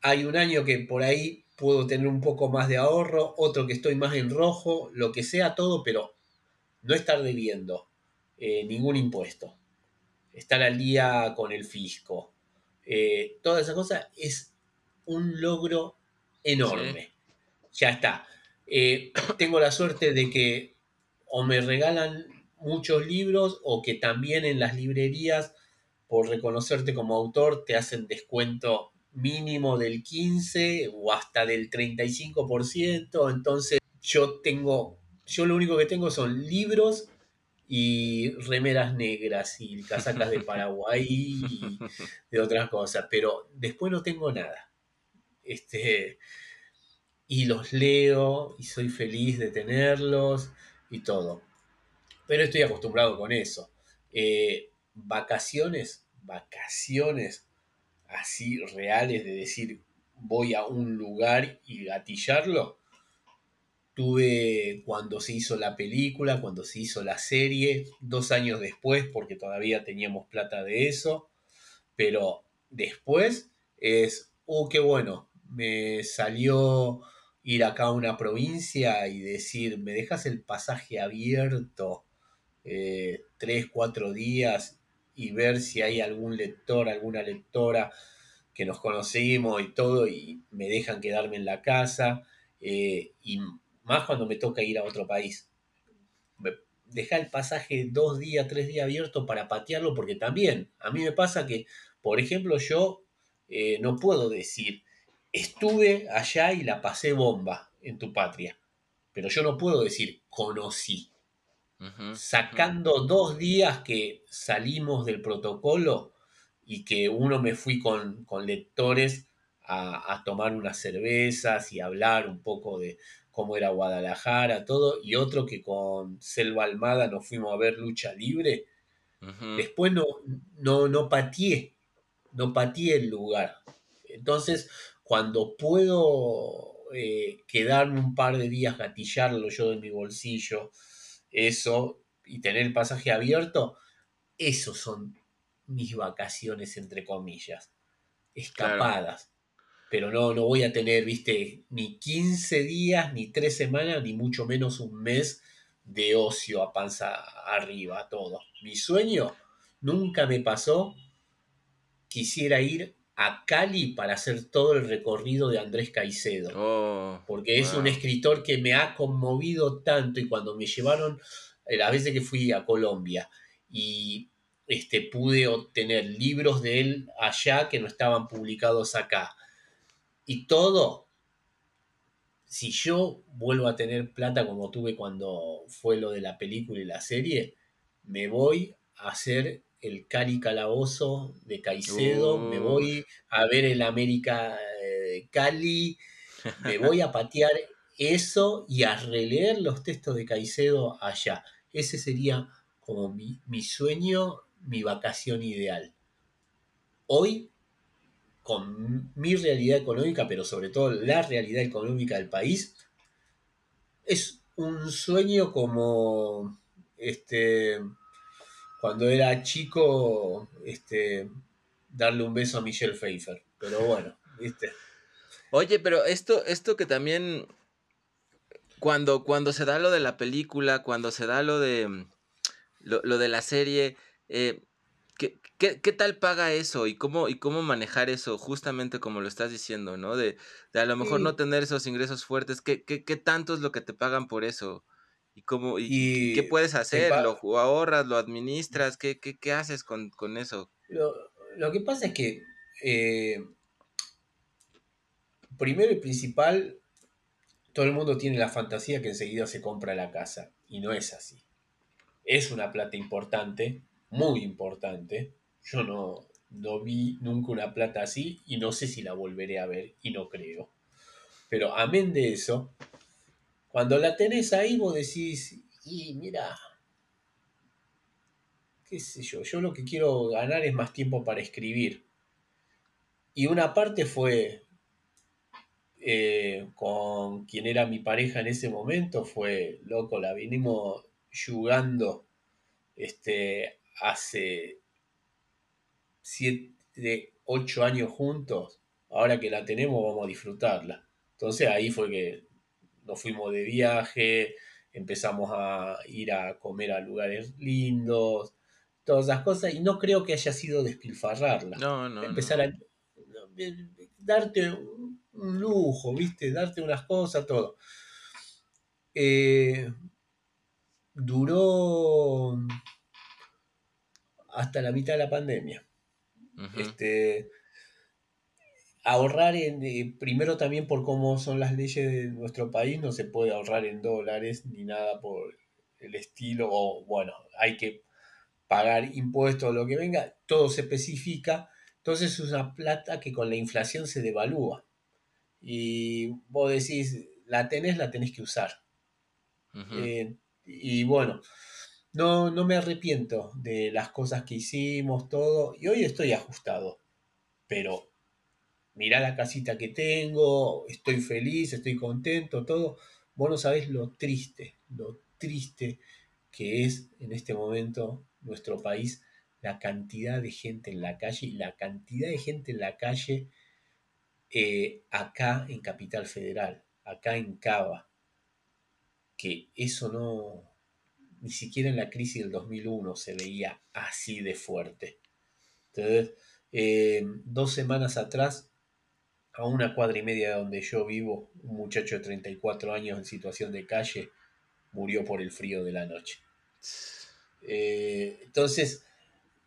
hay un año que por ahí puedo tener un poco más de ahorro, otro que estoy más en rojo, lo que sea todo, pero no estar debiendo eh, ningún impuesto, estar al día con el fisco, eh, toda esa cosa es un logro enorme. Ya está. Eh, [CLEARS THROAT] tengo la suerte de que o me regalan muchos libros o que también en las librerías, por reconocerte como autor, te hacen descuento mínimo del 15 o hasta del 35%. Entonces yo tengo, yo lo único que tengo son libros y remeras negras y casacas de Paraguay y [LAUGHS] de otras cosas, pero después no tengo nada. Este, y los leo y soy feliz de tenerlos y todo. Pero estoy acostumbrado con eso. Eh, vacaciones, vacaciones así reales de decir voy a un lugar y gatillarlo. Tuve cuando se hizo la película, cuando se hizo la serie, dos años después, porque todavía teníamos plata de eso. Pero después es, oh, qué bueno, me salió ir acá a una provincia y decir, me dejas el pasaje abierto eh, tres, cuatro días y ver si hay algún lector, alguna lectora que nos conocimos y todo, y me dejan quedarme en la casa, eh, más cuando me toca ir a otro país. Deja el pasaje dos días, tres días abierto para patearlo, porque también a mí me pasa que, por ejemplo, yo eh, no puedo decir, estuve allá y la pasé bomba en tu patria, pero yo no puedo decir, conocí sacando dos días que salimos del protocolo y que uno me fui con, con lectores a, a tomar unas cervezas y hablar un poco de cómo era Guadalajara, todo, y otro que con Selva Almada nos fuimos a ver lucha libre. Después no, no, no pateé, no pateé el lugar. Entonces, cuando puedo eh, quedarme un par de días, gatillarlo yo de mi bolsillo, eso, y tener el pasaje abierto, esos son mis vacaciones, entre comillas, escapadas. Pero no, no voy a tener, viste, ni 15 días, ni 3 semanas, ni mucho menos un mes de ocio a panza arriba, todo. Mi sueño nunca me pasó, quisiera ir a Cali para hacer todo el recorrido de Andrés Caicedo. Oh, porque es un escritor que me ha conmovido tanto y cuando me llevaron, eh, las veces que fui a Colombia y este, pude obtener libros de él allá que no estaban publicados acá. Y todo, si yo vuelvo a tener plata como tuve cuando fue lo de la película y la serie, me voy a hacer el Cali Calabozo de Caicedo, me voy a ver el América eh, Cali, me voy a patear eso y a releer los textos de Caicedo allá. Ese sería como mi, mi sueño, mi vacación ideal. Hoy, con mi realidad económica, pero sobre todo la realidad económica del país, es un sueño como este cuando era chico este darle un beso a Michelle Pfeiffer. Pero bueno, ¿viste? Oye, pero esto, esto que también, cuando, cuando se da lo de la película, cuando se da lo de, lo, lo de la serie, eh, ¿qué, qué, tal paga eso? ¿Y cómo, ¿Y cómo manejar eso? Justamente como lo estás diciendo, ¿no? De, de a lo mejor Sí. no tener esos ingresos fuertes. ¿Qué, qué, qué tanto es lo que te pagan por eso? ¿Y cómo, y, y qué puedes hacer? ¿Lo ahorras? ¿Lo administras? ¿Qué, qué, qué haces con, con eso? Lo, lo que pasa es que, eh, primero y principal, todo el mundo tiene la fantasía que enseguida se compra la casa. Y no es así. Es una plata importante, muy importante. Yo no, no vi nunca una plata así y no sé si la volveré a ver y no creo. Pero amén de eso, cuando la tenés ahí vos decís, y mira, qué sé yo, yo lo que quiero ganar es más tiempo para escribir. Y una parte fue eh, con quien era mi pareja en ese momento, fue, loco, la vinimos jugando este, hace siete, ocho años juntos. Ahora que la tenemos, vamos a disfrutarla. Entonces ahí fue que nos fuimos de viaje, empezamos a ir a comer a lugares lindos, todas esas cosas, y no creo que haya sido despilfarrarla. No, no, no. Empezar a darte un un lujo, ¿viste? Darte unas cosas, todo. Eh, duró hasta la mitad de la pandemia. Este, ahorrar en, eh, primero también por cómo son las leyes de nuestro país, no se puede ahorrar en dólares ni nada por el estilo, o bueno, hay que pagar impuestos o lo que venga, todo se especifica, entonces es una plata que con la inflación se devalúa. Y vos decís, la tenés, la tenés que usar. Eh, y bueno, no, no me arrepiento de las cosas que hicimos, todo, y hoy estoy ajustado, pero mirá la casita que tengo, estoy feliz, estoy contento, todo. Vos no sabés lo triste, lo triste que es en este momento nuestro país, la cantidad de gente en la calle y la cantidad de gente en la calle eh, acá en Capital Federal, acá en Cava, que eso no, ni siquiera en la crisis del 2001 se veía así de fuerte. Entonces, eh, dos semanas atrás, a una cuadra y media de donde yo vivo, un muchacho de 34 años en situación de calle murió por el frío de la noche. Eh, entonces,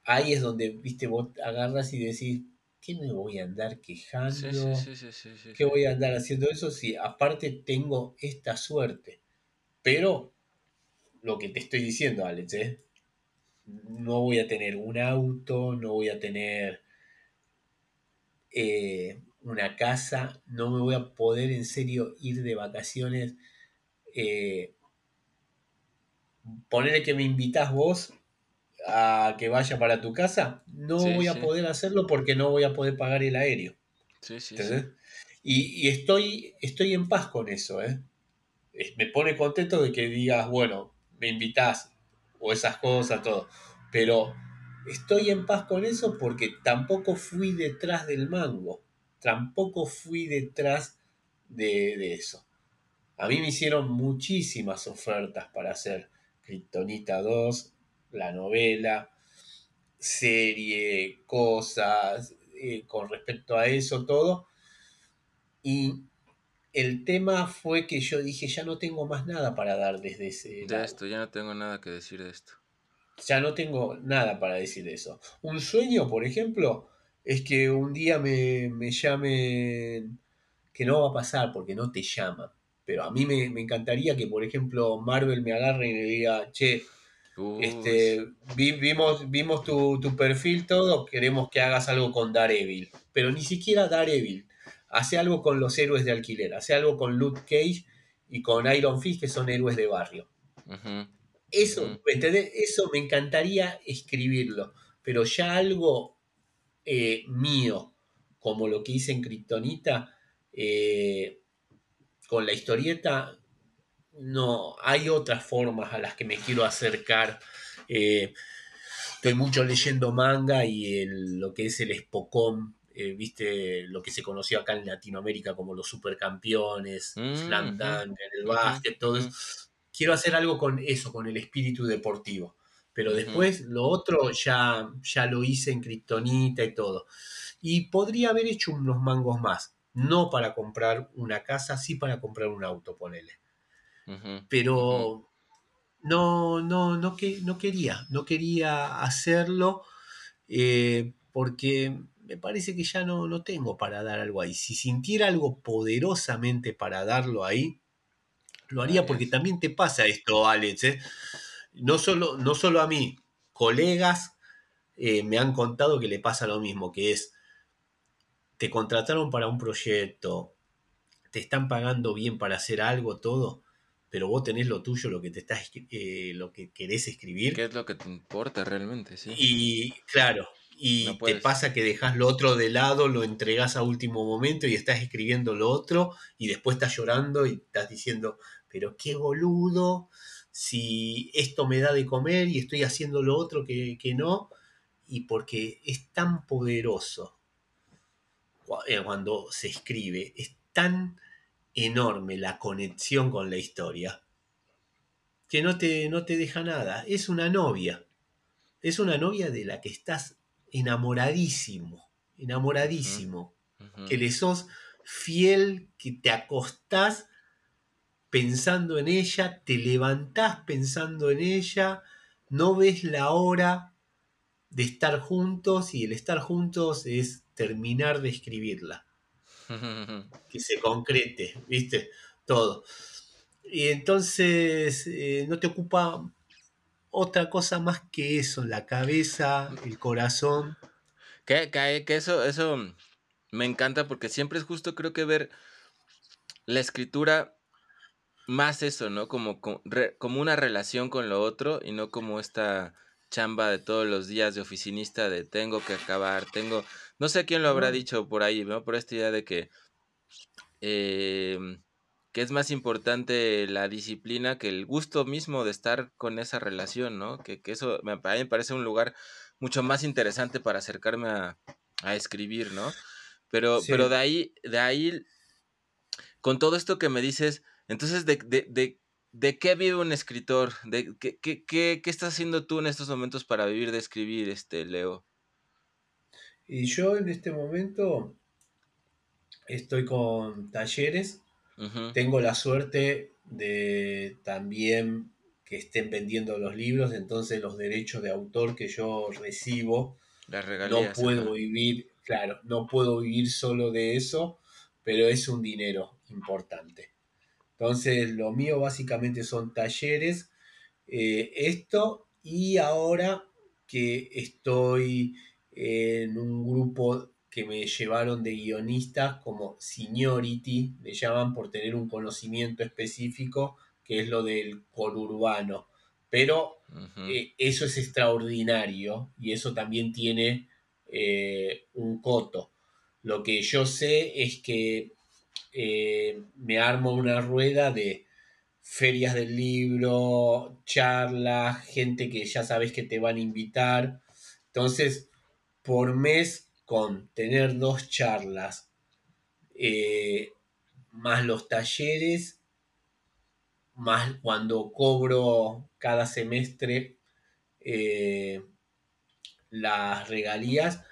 ahí es donde, viste, vos agarras y decís, ¿qué me voy a andar quejando? Sí, sí, sí, ¿Qué voy a andar haciendo eso si aparte tengo esta suerte? Pero lo que te estoy diciendo, Alex, ¿eh? no voy a tener un auto, no voy a tener eh, una casa, no me voy a poder en serio ir de vacaciones. Eh, ponerle que me invitas vos a que vaya para tu casa, no Sí, voy a sí. poder hacerlo porque no voy a poder pagar el aéreo. Sí. Y, y estoy, estoy en paz con eso, ¿eh? Me pone contento de que digas, bueno, me invitas o esas cosas, todo. Pero estoy en paz con eso porque tampoco fui detrás del mango. Tampoco fui detrás de, de eso. A mí me hicieron muchísimas ofertas para hacer Kryptonita 2, la novela. serie, cosas eh, con respecto a eso, todo. Y el tema fue que yo dije, ya no tengo más nada para dar desde ese... De lado. esto, ya no tengo nada que decir de esto. Ya no tengo nada para decir de eso. Un sueño, por ejemplo, es que un día me, me llamen, que no va a pasar porque no te llaman. Pero a mí me, me encantaría que, por ejemplo, Marvel me agarre y me diga, che, este, vi- vimos, vimos tu, tu perfil todo, queremos que hagas algo con Daredevil. Pero ni siquiera Daredevil. Hace algo con los héroes de alquiler, hace algo con Luke Cage y con Iron Fist, que son héroes de barrio. Eso. ¿entendés? Eso me encantaría escribirlo, pero ya algo eh, mío, como lo que hice en Kryptonita, eh, con la historieta, no, hay otras formas a las que me quiero acercar. Eh, estoy mucho leyendo manga y el- lo que es el Spocom, eh, viste lo que se conoció acá en Latinoamérica como los supercampeones, Mm, Slam Dunk, el básquet, todo eso quiero hacer algo con eso, con el espíritu deportivo. Pero después lo otro ya, ya lo hice en Kryptonita y todo. Y podría haber hecho unos mangos más. No para comprar una casa, sí para comprar un auto, ponele. Pero no, no, no, que, no quería. No quería hacerlo eh, porque me parece que ya no, no tengo para dar algo ahí. Si sintiera algo poderosamente para darlo ahí, lo haría porque también te pasa esto, Alex. ¿eh? No, solo, no solo a mí, colegas eh, me han contado que le pasa lo mismo, que es, te contrataron para un proyecto, te están pagando bien para hacer algo, todo, pero vos tenés lo tuyo, lo que, te estás, eh, lo que querés escribir, ¿Qué es lo que te importa realmente? Sí. y claro, y No te pasa que dejas lo otro de lado, lo entregás a último momento y estás escribiendo lo otro y después estás llorando y estás diciendo, pero qué boludo, si esto me da de comer y estoy haciendo lo otro que, que no, y porque es tan poderoso eh, cuando se escribe, es tan enorme la conexión con la historia que no te, no te deja nada, es una novia. Es una novia de la que estás enamoradísimo, enamoradísimo, que le sos fiel, que te acostás pensando en ella, te levantás pensando en ella, no ves la hora de estar juntos y el estar juntos es terminar de escribirla, [LAUGHS] que se concrete, ¿viste? Todo. Y entonces eh, no te ocupa otra cosa más que eso, la cabeza, el corazón. Que, que, que eso, eso me encanta porque siempre es justo, creo que ver la escritura más eso, ¿no? Como, co- re- como una relación con lo otro y no como esta chamba de todos los días de oficinista de tengo que acabar, tengo... No sé quién lo habrá dicho por ahí, ¿no? Por esta idea de que... eh, que es más importante la disciplina que el gusto mismo de estar con esa relación, ¿no? Que, que eso me, a mí me parece un lugar mucho más interesante para acercarme a, a escribir, ¿no? Pero, Sí. pero de ahí, de ahí, con todo esto que me dices, entonces, ¿de, de, de, de qué vive un escritor? ¿De qué, qué, qué, qué estás haciendo tú en estos momentos para vivir de escribir, este, Leo? Y yo en este momento estoy con talleres. Tengo la suerte de también que estén vendiendo los libros, entonces los derechos de autor que yo recibo no puedo vivir, claro, no puedo vivir solo de eso, pero es un dinero importante. Entonces, lo mío básicamente son talleres, eh, esto, y ahora que estoy en un grupo que me llevaron de guionistas como seniority, le llaman por tener un conocimiento específico, que es lo del conurbano. Pero eh, eso es extraordinario y eso también tiene eh, un coto. Lo que yo sé es que eh, me armo una rueda de ferias del libro, charlas, gente que ya sabes que te van a invitar. Entonces, por mes, con tener dos charlas, eh, más los talleres, más cuando cobro cada semestre eh, las regalías,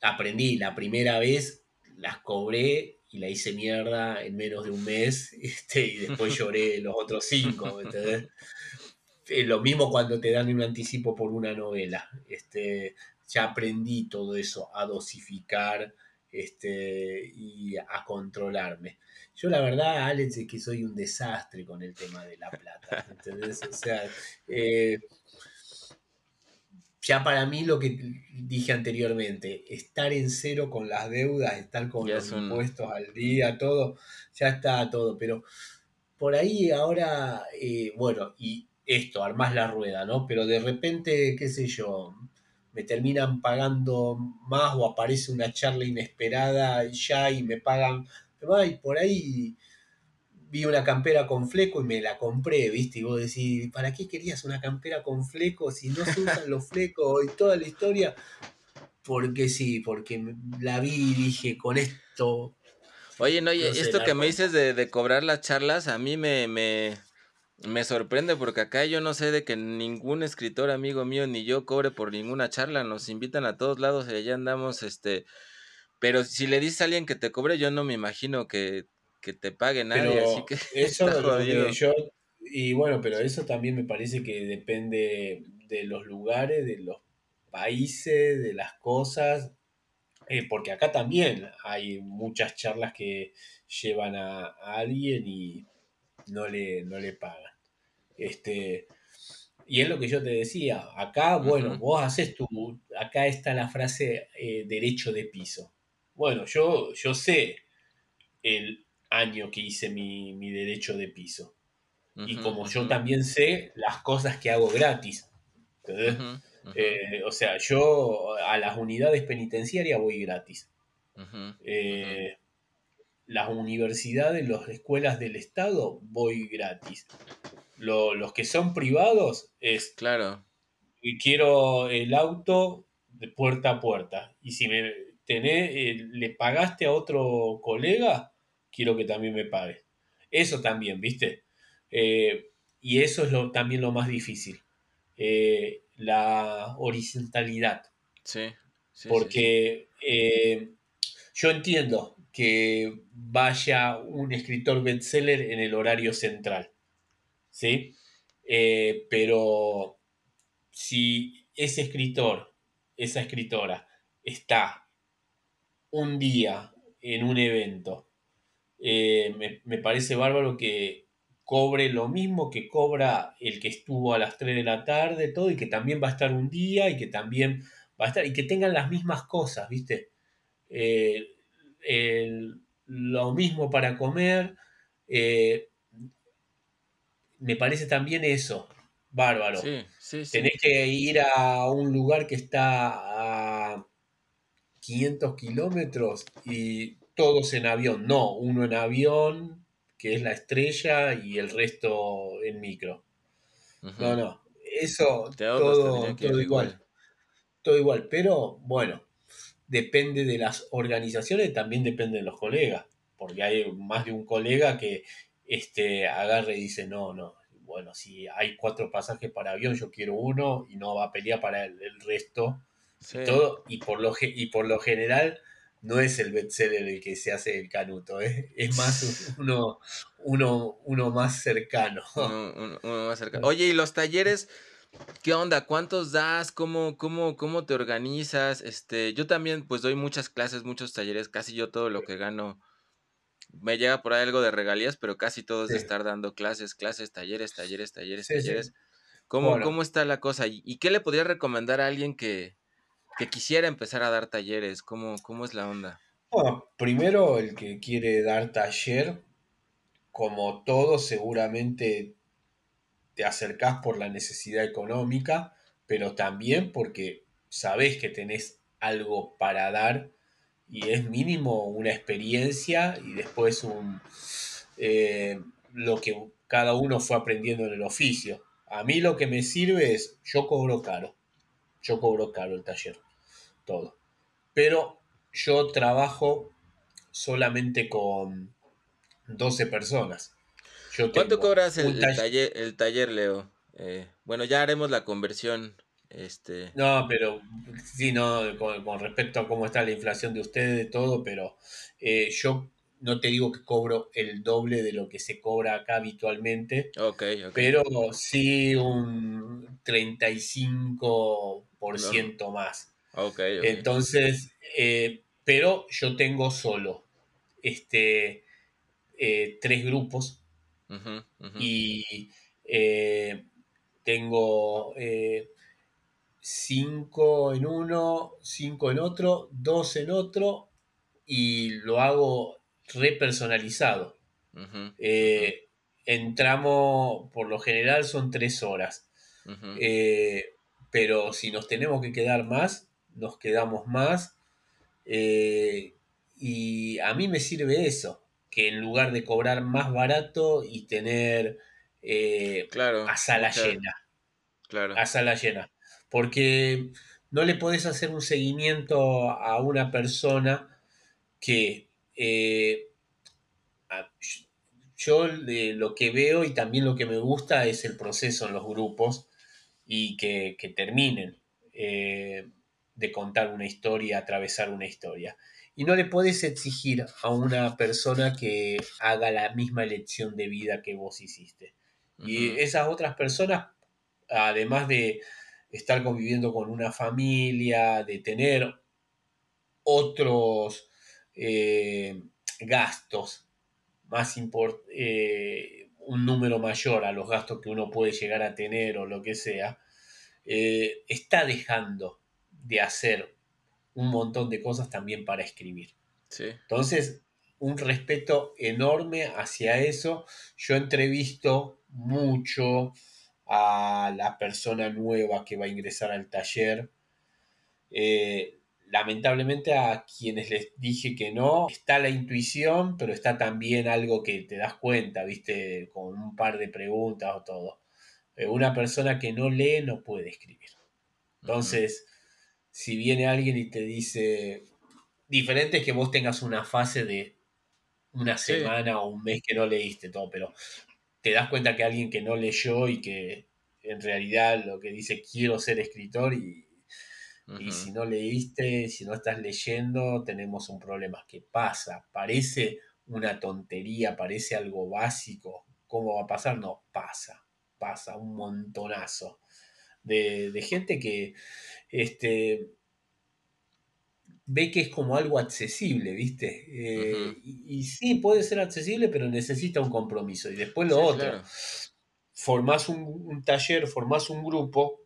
aprendí la primera vez, las cobré y la hice mierda en menos de un mes [LAUGHS] este, y después lloré los otros cinco, ¿entendés? [LAUGHS] lo mismo cuando te dan un anticipo por una novela. Este, ya aprendí todo eso, a dosificar este, y a controlarme. Yo la verdad, Alex, es que soy un desastre con el tema de la plata. [LAUGHS] ¿entendés? O sea, eh, ya para mí lo que dije anteriormente, estar en cero con las deudas, estar con los impuestos al día, todo, ya está todo, pero por ahí ahora, eh, bueno, y esto, armás la rueda, ¿no? Pero de repente, qué sé yo, me terminan pagando más o aparece una charla inesperada ya y me pagan, y por ahí vi una campera con fleco y me la compré, ¿viste? Y vos decís, ¿para qué querías una campera con fleco si no se usan los flecos y toda la historia? Porque sí, porque la vi y dije, con esto... Oye, no, oye, esto que me dices de, de, cobrar las charlas, a mí me, me, me sorprende porque acá yo no sé de que ningún escritor amigo mío ni yo cobre por ninguna charla, nos invitan a todos lados y allá andamos, este, pero si le dices a alguien que te cobre, yo no me imagino que que te pague nadie, así que [LAUGHS] eso yo y bueno, pero eso también me parece que depende de los lugares, de los países, de las cosas, eh, porque acá también hay muchas charlas que llevan a, alguien y no le, no le pagan. Este, y es lo que yo te decía, acá, bueno, vos haces tu, acá está la frase eh, derecho de piso. Bueno, yo, yo sé el año que hice mi, derecho de piso. y como yo también sé las cosas que hago gratis. Eh, o sea, yo a las unidades penitenciarias voy gratis. Eh, las universidades, las escuelas del Estado, voy gratis. Los que son privados es... Claro. Quiero el auto de puerta a puerta. Y si me tenés, eh, le pagaste a otro colega, quiero que también me pague. Eso también, ¿viste? Eh, y eso es lo, también lo más difícil. Eh, la horizontalidad. Sí. Porque yo entiendo que vaya un escritor bestseller en el horario central. ¿Sí? pero si ese escritor, esa escritora, está un día en un evento eh, me, parece bárbaro que cobre lo mismo que cobra el que estuvo a las 3 de la tarde, todo, y que también va a estar un día y que también va a estar, y que tengan las mismas cosas, ¿viste? Eh, lo mismo para comer. Eh, me parece también eso, bárbaro. Tenés que ir a un lugar que está a 500 kilómetros y todos en avión, no, uno en avión, que es la estrella, y el resto en micro. No, no, eso todo, todo igual. Todo igual, pero bueno, depende de las organizaciones, también depende de los colegas, porque hay más de un colega que este, agarre y dice, no, no, bueno, si hay cuatro pasajes para avión, yo quiero uno y no va a pelear para el, resto. Y, todo, y, por lo, y por lo general no es el bestseller el que se hace el canuto, ¿eh? es más [LAUGHS] uno, uno, uno más cercano. [LAUGHS] Uno, más cercano. Oye, ¿y los talleres? ¿Qué onda? ¿Cuántos das? ¿Cómo, cómo, cómo te organizas? Este, yo también pues doy muchas clases, muchos talleres, casi yo todo lo que gano me llega por ahí algo de regalías, pero casi todo es de estar dando clases, clases, talleres, talleres, talleres, talleres. ¿Cómo, ¿Cómo está la cosa? ¿Y qué le podría recomendar a alguien que, que quisiera empezar a dar talleres? ¿Cómo, cómo es la onda? Bueno, primero el que quiere dar taller, como todo, seguramente te acercás por la necesidad económica, pero también porque sabés que tenés algo para dar y es mínimo una experiencia y después un, eh, lo que cada uno fue aprendiendo en el oficio. A mí lo que me sirve es, yo cobro caro yo cobro caro el taller, todo. Pero yo trabajo solamente con 12 personas. ¿Cuánto cobras el, taller, el taller, Leo? Eh, bueno, ya haremos la conversión Este... No, pero sí, no, con, con respecto a cómo está la inflación de ustedes, todo, pero eh, yo no te digo que cobro el doble de lo que se cobra acá habitualmente, Ok, ok. pero sí un 35% más. Ok, ok. Entonces, eh, pero yo tengo solo este, eh, tres grupos y tengo eh, cinco en uno, cinco en otro, dos en otro y lo hago repersonalizado. ujú, Eh, entramos, por lo general son tres horas, ujú. Eh, pero si nos tenemos que quedar más, nos quedamos más. Eh, y a mí me sirve eso, que en lugar de cobrar más barato y tener eh, Claro, a sala llena, claro. a sala llena, porque no le podés hacer un seguimiento a una persona que eh, yo de lo que veo y también lo que me gusta es el proceso en los grupos y que, que terminen eh, de contar una historia, atravesar una historia. Y no le puedes exigir a una persona que haga la misma elección de vida que vos hiciste. Y esas otras personas, además de estar conviviendo con una familia, de tener otros eh, gastos más eh, un número mayor a los gastos que uno puede llegar a tener o lo que sea, eh, está dejando de hacer un montón de cosas también para escribir. Sí. Entonces, un respeto enorme hacia eso. Yo entrevisto mucho a la persona nueva que va a ingresar al taller. Eh, lamentablemente a quienes les dije que no, está la intuición, pero está también algo que te das cuenta, viste, con un par de preguntas o todo. Eh, una persona que no lee no puede escribir. Entonces, si viene alguien y te dice, diferente es que vos tengas una fase de una Sí. semana o un mes que no leíste todo, pero te das cuenta que alguien que no leyó y que en realidad lo que dice quiero ser escritor y, si no leíste, si no estás leyendo, tenemos un problema. ¿Qué pasa? Parece una tontería, parece algo básico. ¿Cómo va a pasar? No, pasa, pasa un montonazo de, de gente que este, ve que es como algo accesible, ¿viste? Eh, y, y sí, puede ser accesible, pero necesita un compromiso. Y después lo Sí, otro, claro. formás un, un taller, formás un grupo,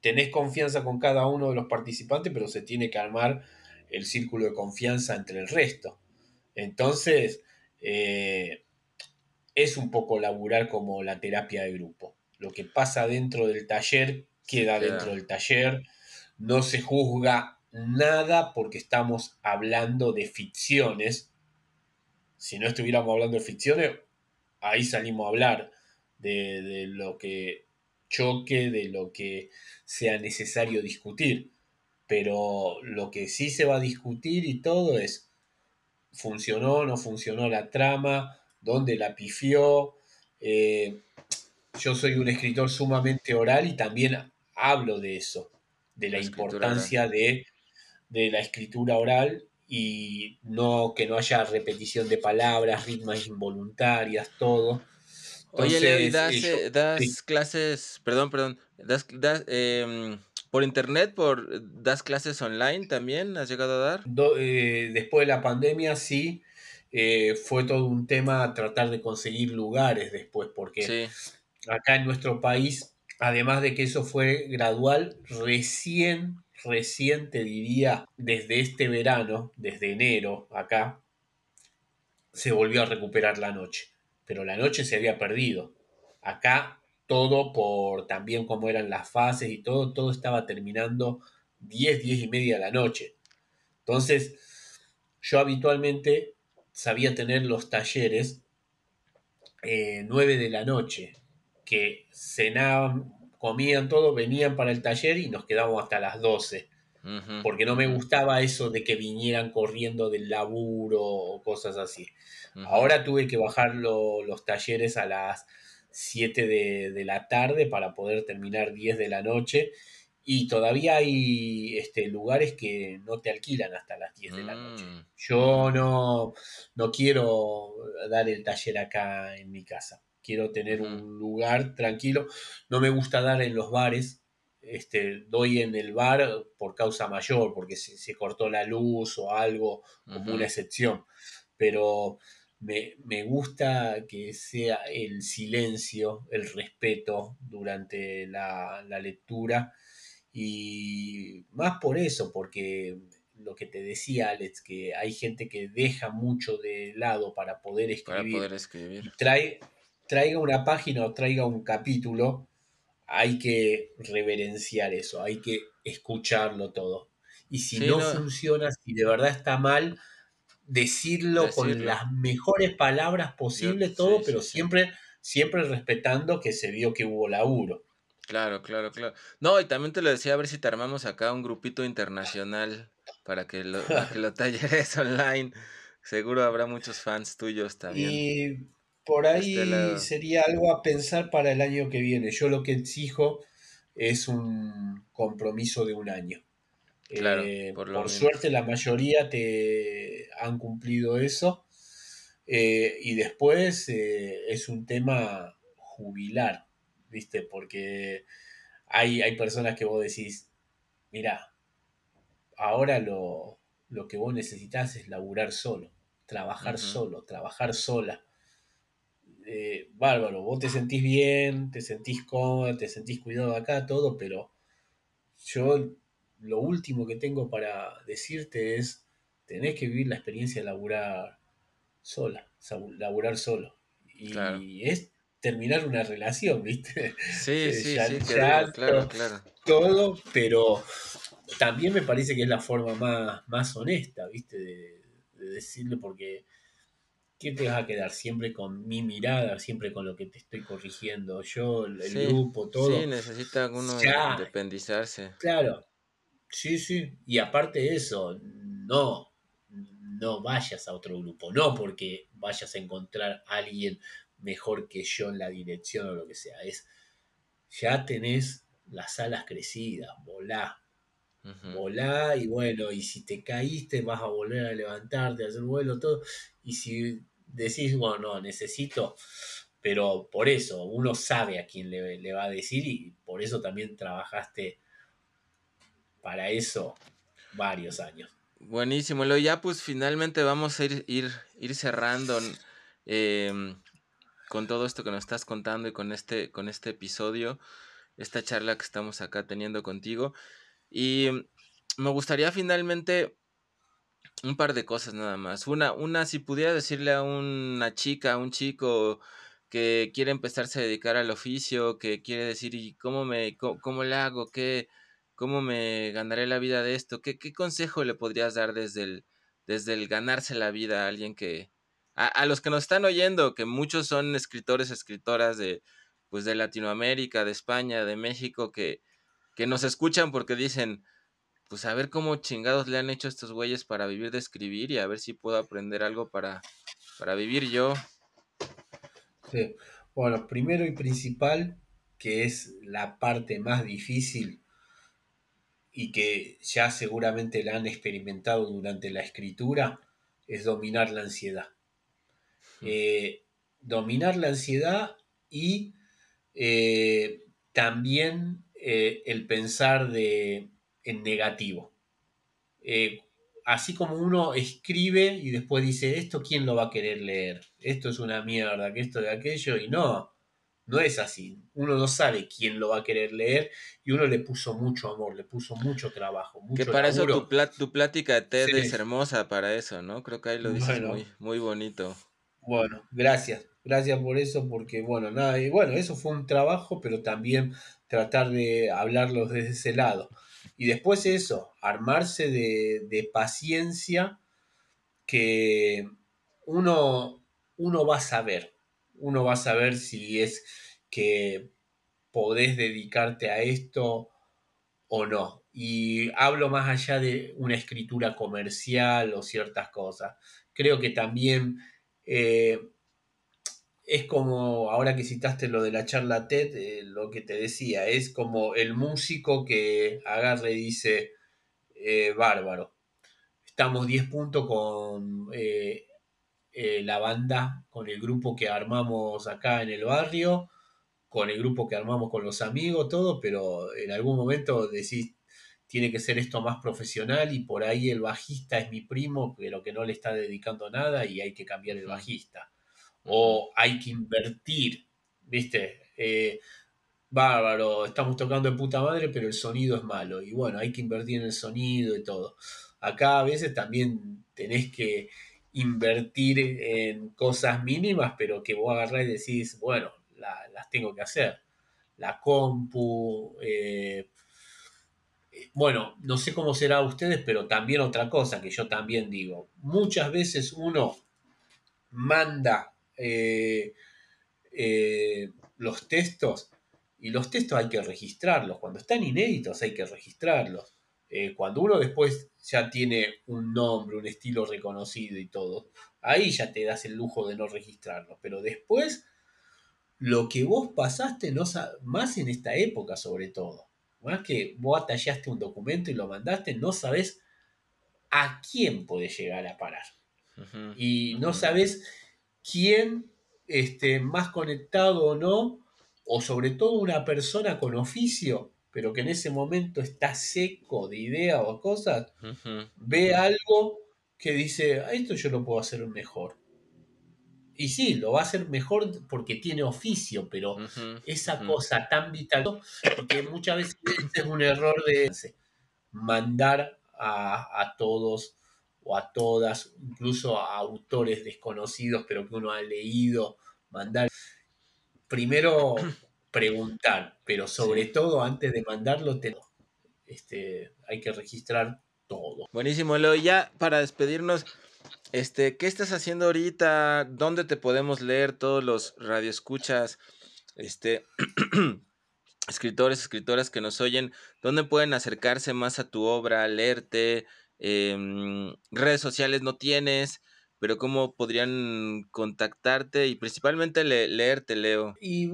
tenés confianza con cada uno de los participantes, pero se tiene que armar el círculo de confianza entre el resto. Entonces, eh, es un poco laburar como la terapia de grupo. Lo que pasa dentro del taller queda queda. dentro del taller, no se juzga nada porque estamos hablando de ficciones. Si no estuviéramos hablando de ficciones, ahí salimos a hablar de, de lo que choque, de lo que sea necesario discutir. Pero lo que sí se va a discutir y todo es, ¿funcionó no funcionó la trama? ¿Dónde la pifió? Eh, yo soy un escritor sumamente oral y también hablo de eso, de la, importancia de, de la escritura oral y no que no haya repetición de palabras, ritmas involuntarias, todo. Oye, Leo, ¿y Entonces, das, eh, eh, das sí. clases, perdón, perdón, das, das, em, por internet, por, das clases online también? ¿Has llegado a dar? Do- eh, después de la pandemia, sí, eh, fue todo un tema tratar de conseguir lugares después, porque Sí. acá en nuestro país, además de que eso fue gradual, recién, recién te diría, desde este verano, desde enero acá, se volvió a recuperar la noche. Pero la noche se había perdido. Acá todo por también como eran las fases y todo, todo estaba terminando 10, 10 y media de la noche. Entonces, yo habitualmente sabía tener los talleres eh, 9 de la noche, que cenaban, comían todo, venían para el taller y nos quedábamos hasta las 12, Ujú, porque no me gustaba eso de que vinieran corriendo del laburo o cosas así. Ahora tuve que bajar lo- los talleres a las 7 de, de la tarde para poder terminar 10 de la noche y todavía hay este, lugares que no te alquilan hasta las 10 de la noche. Mm, Yo no, no quiero dar el taller acá en mi casa. Quiero tener un lugar tranquilo. No me gusta dar en los bares. Este, doy en el bar por causa mayor, porque se, se cortó la luz o algo, como una excepción. Pero me, me gusta que sea el silencio, el respeto durante la, la lectura y más por eso, porque lo que te decía Alex, que hay gente que deja mucho de lado para poder para escribir, poder escribir. trae, traiga una página o traiga un capítulo, hay que reverenciar eso, hay que escucharlo todo. Y si Sí, no, no. funciona, si de verdad está mal, decirlo, con las mejores palabras posibles, Yo- todo, sí, pero sí. siempre, siempre respetando que se vio que hubo laburo. Claro, claro, claro. No, y también te lo decía, a ver si te armamos acá un grupito internacional para que lo, para que lo [LAUGHS] talleres [LAUGHS] online. Seguro habrá muchos fans tuyos también. Y por ahí este lado. sería algo a pensar para el año que viene. Yo lo que exijo es un compromiso de un año. Claro, Eh, por suerte la mayoría te han cumplido eso. Eh, y después eh, es un tema jubilar, ¿viste? Porque hay, hay personas que vos decís, mira, ahora lo, lo que vos necesitas es laburar solo, trabajar solo, trabajar sola. Eh, bárbaro, vos te sentís bien, te sentís cómodo, te sentís cuidado acá, todo, pero yo lo último que tengo para decirte es, tenés que vivir la experiencia de laburar sola, laburar solo. Y Claro. es terminar una relación, ¿viste? Sí, [LAUGHS] sí, ya- sí, ya claro, claro. todo, pero también me parece que es la forma más, más honesta, ¿viste? De, de decirle, porque ¿qué te vas a quedar? Siempre con mi mirada, siempre con lo que te estoy corrigiendo yo, el, Sí, grupo, todo. sí, necesita uno Ya. independizarse. Claro, sí, sí. Y aparte de eso, no, no vayas a otro grupo, no porque vayas a encontrar a alguien mejor que yo en la dirección o lo que sea, es ya tenés las alas crecidas, volá, volá y bueno, y si te caíste vas a volver a levantarte, a hacer vuelo, todo, y si decís, bueno, no, necesito, pero por eso uno sabe a quién le, va a decir y por eso también trabajaste para eso varios años. Buenísimo, Leo. Ya pues finalmente vamos a ir, ir, ir cerrando em, con todo esto que nos estás contando y con este, con este episodio, esta charla que estamos acá teniendo contigo. Y me gustaría finalmente un par de cosas nada más. Una, una, si pudiera decirle a una chica, a un chico que quiere empezarse a dedicar al oficio, que quiere decir, ¿y cómo me, cómo, cómo le hago? ¿Qué, ¿Cómo me ganaré la vida de esto? ¿Qué, qué consejo le podrías dar desde el, desde el ganarse la vida a alguien que, a, a, los que nos están oyendo, que muchos son escritores, escritoras de, pues de Latinoamérica, de España, de México, que, que nos escuchan porque dicen, pues a ver cómo chingados le han hecho estos güeyes para vivir de escribir y a ver si puedo aprender algo para, para vivir yo. Sí. Bueno, primero y principal, que es la parte más difícil y que ya seguramente la han experimentado durante la escritura, es dominar la ansiedad. Eh, dominar la ansiedad y eh, también eh, el pensar de, en negativo. Eh, así como uno escribe y después dice, esto quién lo va a querer leer, esto es una mierda, que esto de aquello, y no, no es así. Uno no sabe quién lo va a querer leer y uno le puso mucho amor, le puso mucho trabajo. Mucho que para laburo. eso tu, plat, tu, plática de TED Sí. es hermosa para eso, ¿no? Creo que ahí lo dices Bueno. muy, muy bonito. Bueno, gracias. Gracias por eso, porque bueno, nada, y bueno, eso fue un trabajo, pero también tratar de hablarlos desde ese lado. Y después eso, armarse de, de paciencia que uno, uno va a saber, uno va a saber si es que podés dedicarte a esto o no. Y hablo más allá de una escritura comercial o ciertas cosas. Creo que también eh, es como, ahora que citaste lo de la charla TED, eh, lo que te decía, es como el músico que agarra y dice, eh, bárbaro, estamos 10 puntos con eh, eh, la banda, con el grupo que armamos acá en el barrio, con el grupo que armamos con los amigos, todo, pero en algún momento decís, tiene que ser esto más profesional y por ahí el bajista es mi primo, pero que no le está dedicando nada y hay que cambiar el bajista. O hay que invertir, ¿viste? Eh, bárbaro, estamos tocando de puta madre, pero el sonido es malo. Y bueno, hay que invertir en el sonido y todo. Acá a veces también tenés que invertir en cosas mínimas, pero que vos agarrás y decís, bueno, la- las tengo que hacer. La compu, eh, bueno, no sé cómo será a ustedes, pero también otra cosa que yo también digo, muchas veces uno manda eh, eh, los textos y los textos hay que registrarlos. Cuando están inéditos hay que registrarlos. Eh, cuando uno después ya tiene un nombre, un estilo reconocido y todo, ahí ya te das el lujo de no registrarlos. Pero después, lo que vos pasaste, no más en esta época sobre todo, más que vos atallaste un documento y lo mandaste, no sabés a quién puede llegar a parar y no sabes quién esté más conectado o no, o sobre todo una persona con oficio, pero que en ese momento está seco de idea o cosas, ve algo que dice, "Ah, esto yo lo puedo hacer mejor. Y sí, lo va a hacer mejor porque tiene oficio, pero esa cosa tan vital, porque muchas veces es un error de mandar a, a todos o a todas, incluso a autores desconocidos, pero que uno ha leído, mandar. Primero [CLEARS THROAT] preguntar, pero sobre Sí. todo antes de mandarlo, te- este, hay que registrar todo. Buenísimo, Leo. Ya para despedirnos, este, ¿qué estás haciendo ahorita? ¿Dónde te podemos leer todos los radioescuchas? Este, [CLEARS THROAT] escritores, escritoras que nos oyen, ¿dónde pueden acercarse más a tu obra, leerte? Em, redes sociales no tienes, pero ¿cómo podrían contactarte y principalmente le- leerte, Leo? Y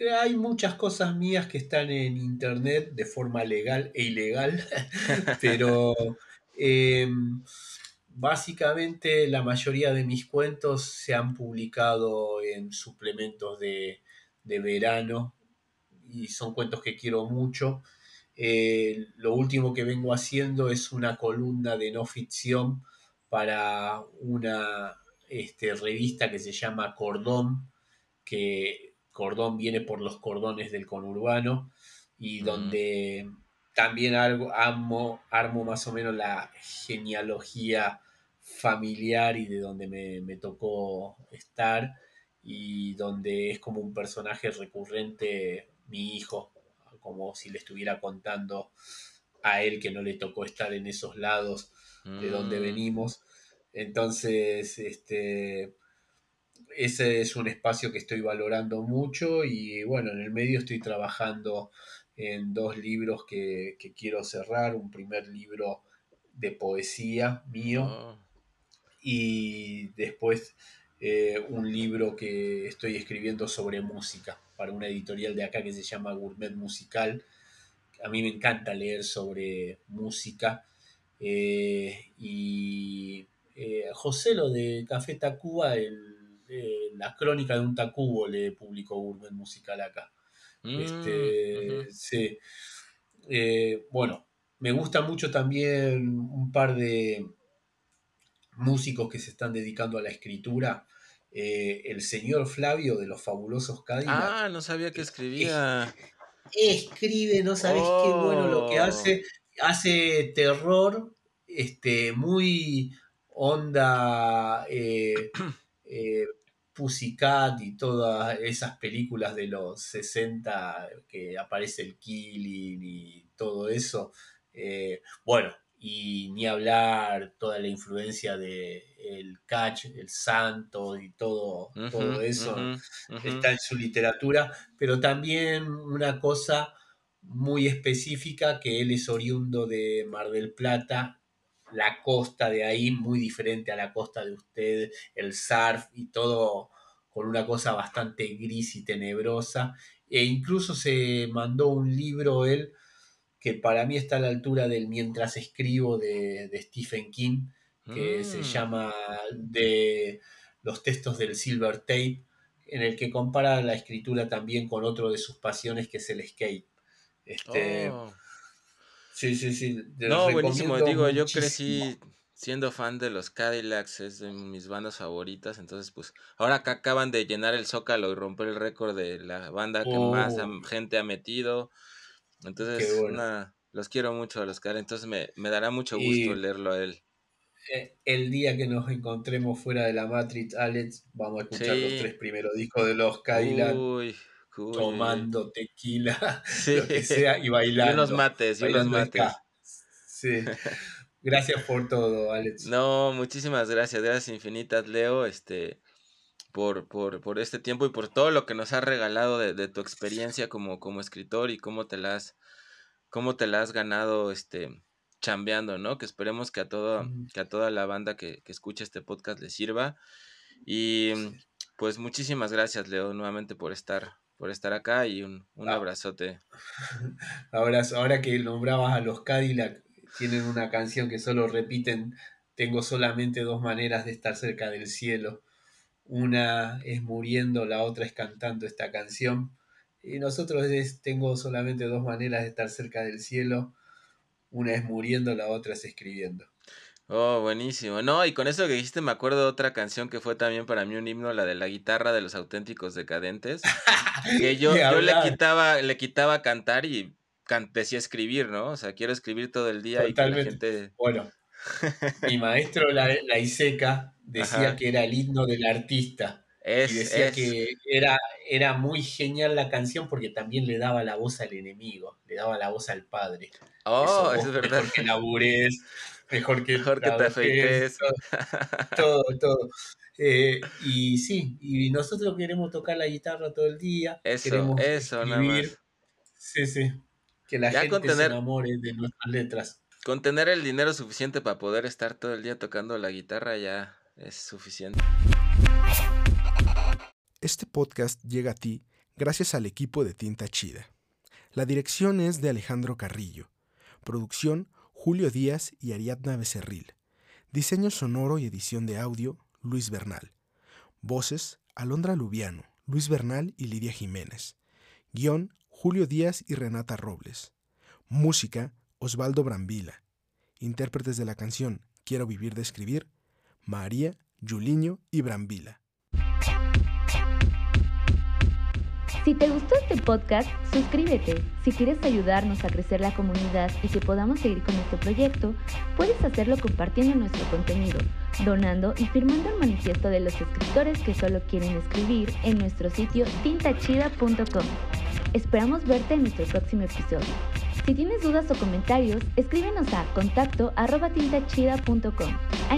eh, hay muchas cosas mías que están en internet de forma legal e ilegal, [LAUGHS] pero eh, básicamente la mayoría de mis cuentos se han publicado en suplementos de, de verano y son cuentos que quiero mucho. Eh, lo último que vengo haciendo es una columna de no ficción para una este, revista que se llama Cordón, que Cordón viene por los cordones del conurbano y Mm. donde también algo, amo, armo más o menos la genealogía familiar y de donde me, me tocó estar y donde es como un personaje recurrente mi hijo, como si le estuviera contando a él que no le tocó estar en esos lados de donde Mm, venimos. Entonces, este, ese es un espacio que estoy valorando mucho y bueno, en el medio estoy trabajando en dos libros que, que quiero cerrar. Un primer libro de poesía mío oh, y después eh, un libro que estoy escribiendo sobre música para una editorial de acá que se llama Gourmet Musical. A mí me encanta leer sobre música eh, y eh, José lo de Café Tacuba, el, eh, la crónica de un Tacubo le publicó Gourmet Musical acá. mm, Este, sí. Bueno, me gusta mucho también un par de músicos que se están dedicando a la escritura. Eh, el señor Flavio de los fabulosos Cadillac Ah, no sabía que es- escribía. escribe, no sabes qué bueno lo que Oh. hace. Hace terror, este, muy onda eh, [CLEARS THROAT] eh, Pussycat y todas esas películas de los 60 que aparece el Killing y todo eso. Eh, bueno, y ni hablar toda la influencia de el Catch, el Santo y todo, todo eso está en su literatura, pero también una cosa muy específica que él es oriundo de Mar del Plata, la costa de ahí muy diferente a la costa de ustedes, el surf y todo con una cosa bastante gris y tenebrosa. E incluso se mandó un libro él que para mí está a la altura del Mientras escribo de, de Stephen King, que se Mm. llama de los textos del Silver Tape, en el que compara la escritura también con otro de sus pasiones que es el skate. Este, Oh. Sí, sí, sí. No, buenísimo. Digo, yo crecí siendo fan de los Cadillacs, es de mis bandas favoritas. Entonces, pues, ahora que acaban de llenar el Zócalo y romper el récord de la banda que más Oh. gente ha metido. Entonces, bueno. una- los quiero mucho a los Cadillacs. Entonces, me, me dará mucho gusto Y- leerlo a él. Eh, El día que nos encontremos fuera de la Matrix, Alex, vamos a escuchar Sí. los tres primeros discos de los Cadillac, Uy, uy, tomando tequila, [LAUGHS] Sí. lo que sea, y Y bailando. unos mates, y unos mates. Sí. Gracias por todo, Alex. No, muchísimas gracias, gracias infinitas, Leo, este, por, por, por este tiempo y por todo lo que nos has regalado de, de tu experiencia como, como escritor y cómo te la has, cómo te la has ganado, este, chambeando, ¿no? Que esperemos que a toda, Ujú. que a toda la banda que, que escuche este podcast le sirva. Y pues muchísimas gracias, Leo, nuevamente por estar, por estar acá y un, un Ah. abrazote. [LAUGHS] Ahora, ahora que nombrabas a los Cadillac, tienen una canción que solo repiten, tengo solamente dos maneras de estar cerca del cielo. Una es muriendo, la otra es cantando esta canción. Y nosotros es, tengo solamente dos maneras de estar cerca del cielo. Una es muriendo, la otra es escribiendo. Oh, buenísimo. No, y con eso que dijiste me acuerdo de otra canción que fue también para mí un himno, la de la guitarra de los auténticos decadentes. Que [LAUGHS] yo, yo le quitaba, le quitaba cantar y can- decía escribir, ¿no? O sea, quiero escribir todo el día y que la gente. Bueno, mi maestro, la, la Iseca, decía Ajá. que era el himno del artista. Es, y decía es. que era, era muy genial la canción porque también le daba la voz al enemigo, le daba la voz al padre. Oh, Eso, es verdad. Mejor que labures, mejor que, Mejor que te trabajes, afeites. Todo, todo. todo. Eh, y sí, y nosotros queremos tocar la guitarra todo el día. Eso, queremos eso, nada más. Sí, sí. Que la Ya gente se enamore de nuestras letras. Con tener el dinero suficiente para poder estar todo el día tocando la guitarra ya es suficiente. Este podcast llega a ti gracias al equipo de Tinta Chida. La dirección es de Alejandro Carrillo. Producción Julio Díaz y Ariadna Becerril. Diseño sonoro y edición de audio Luis Bernal. Voces Alondra Lubiano, Luis Bernal y Lidia Jiménez. Guión Julio Díaz y Renata Robles. Música Osvaldo Brambila. Intérpretes de la canción Quiero vivir de escribir María, Juliño y Brambila. Si te gustó este podcast, suscríbete. Si quieres ayudarnos a crecer la comunidad y que podamos seguir con este proyecto, puedes hacerlo compartiendo nuestro contenido, donando y firmando el manifiesto de los escritores que solo quieren escribir en nuestro sitio tintachida.com. Esperamos verte en nuestro próximo episodio. Si tienes dudas o comentarios, escríbenos a contacto arroba tintachida.com.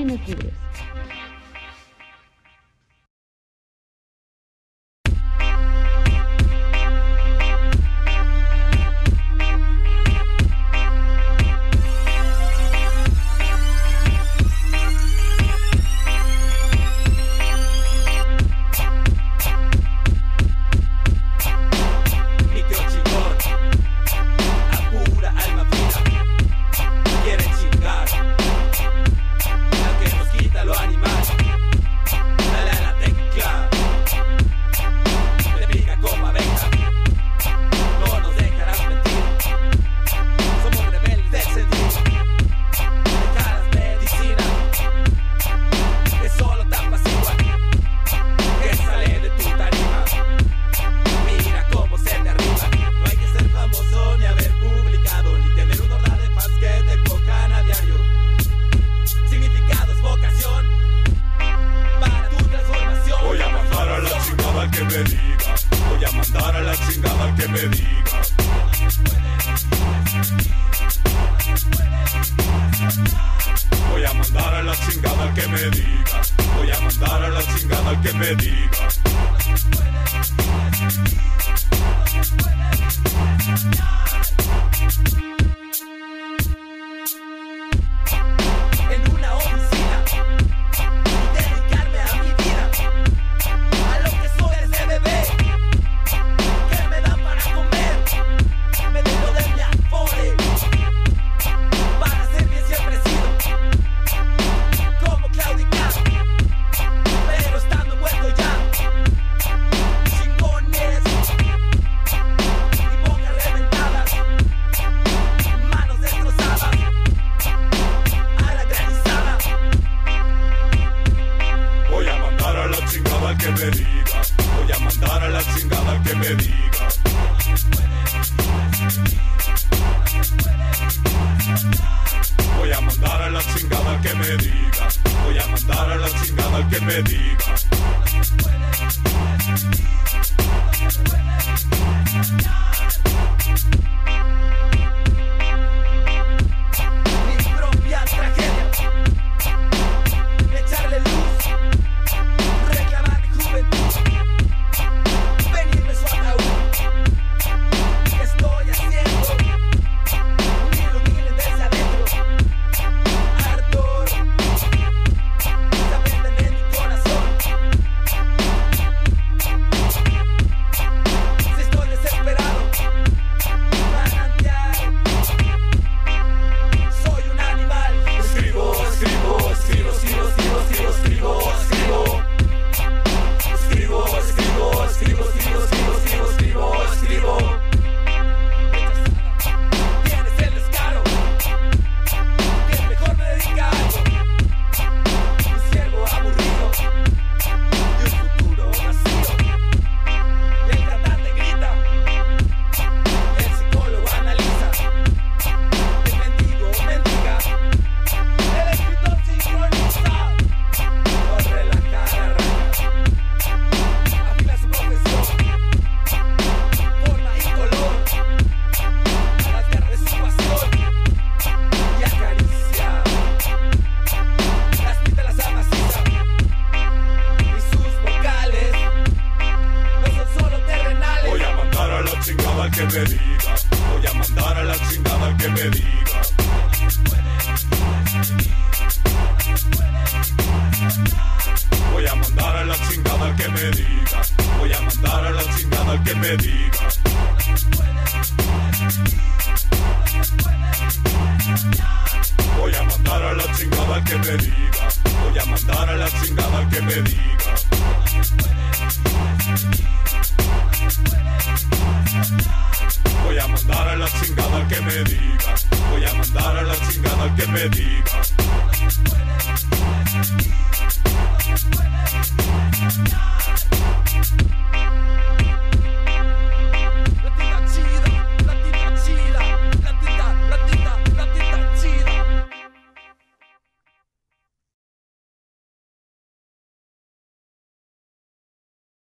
Nos libros.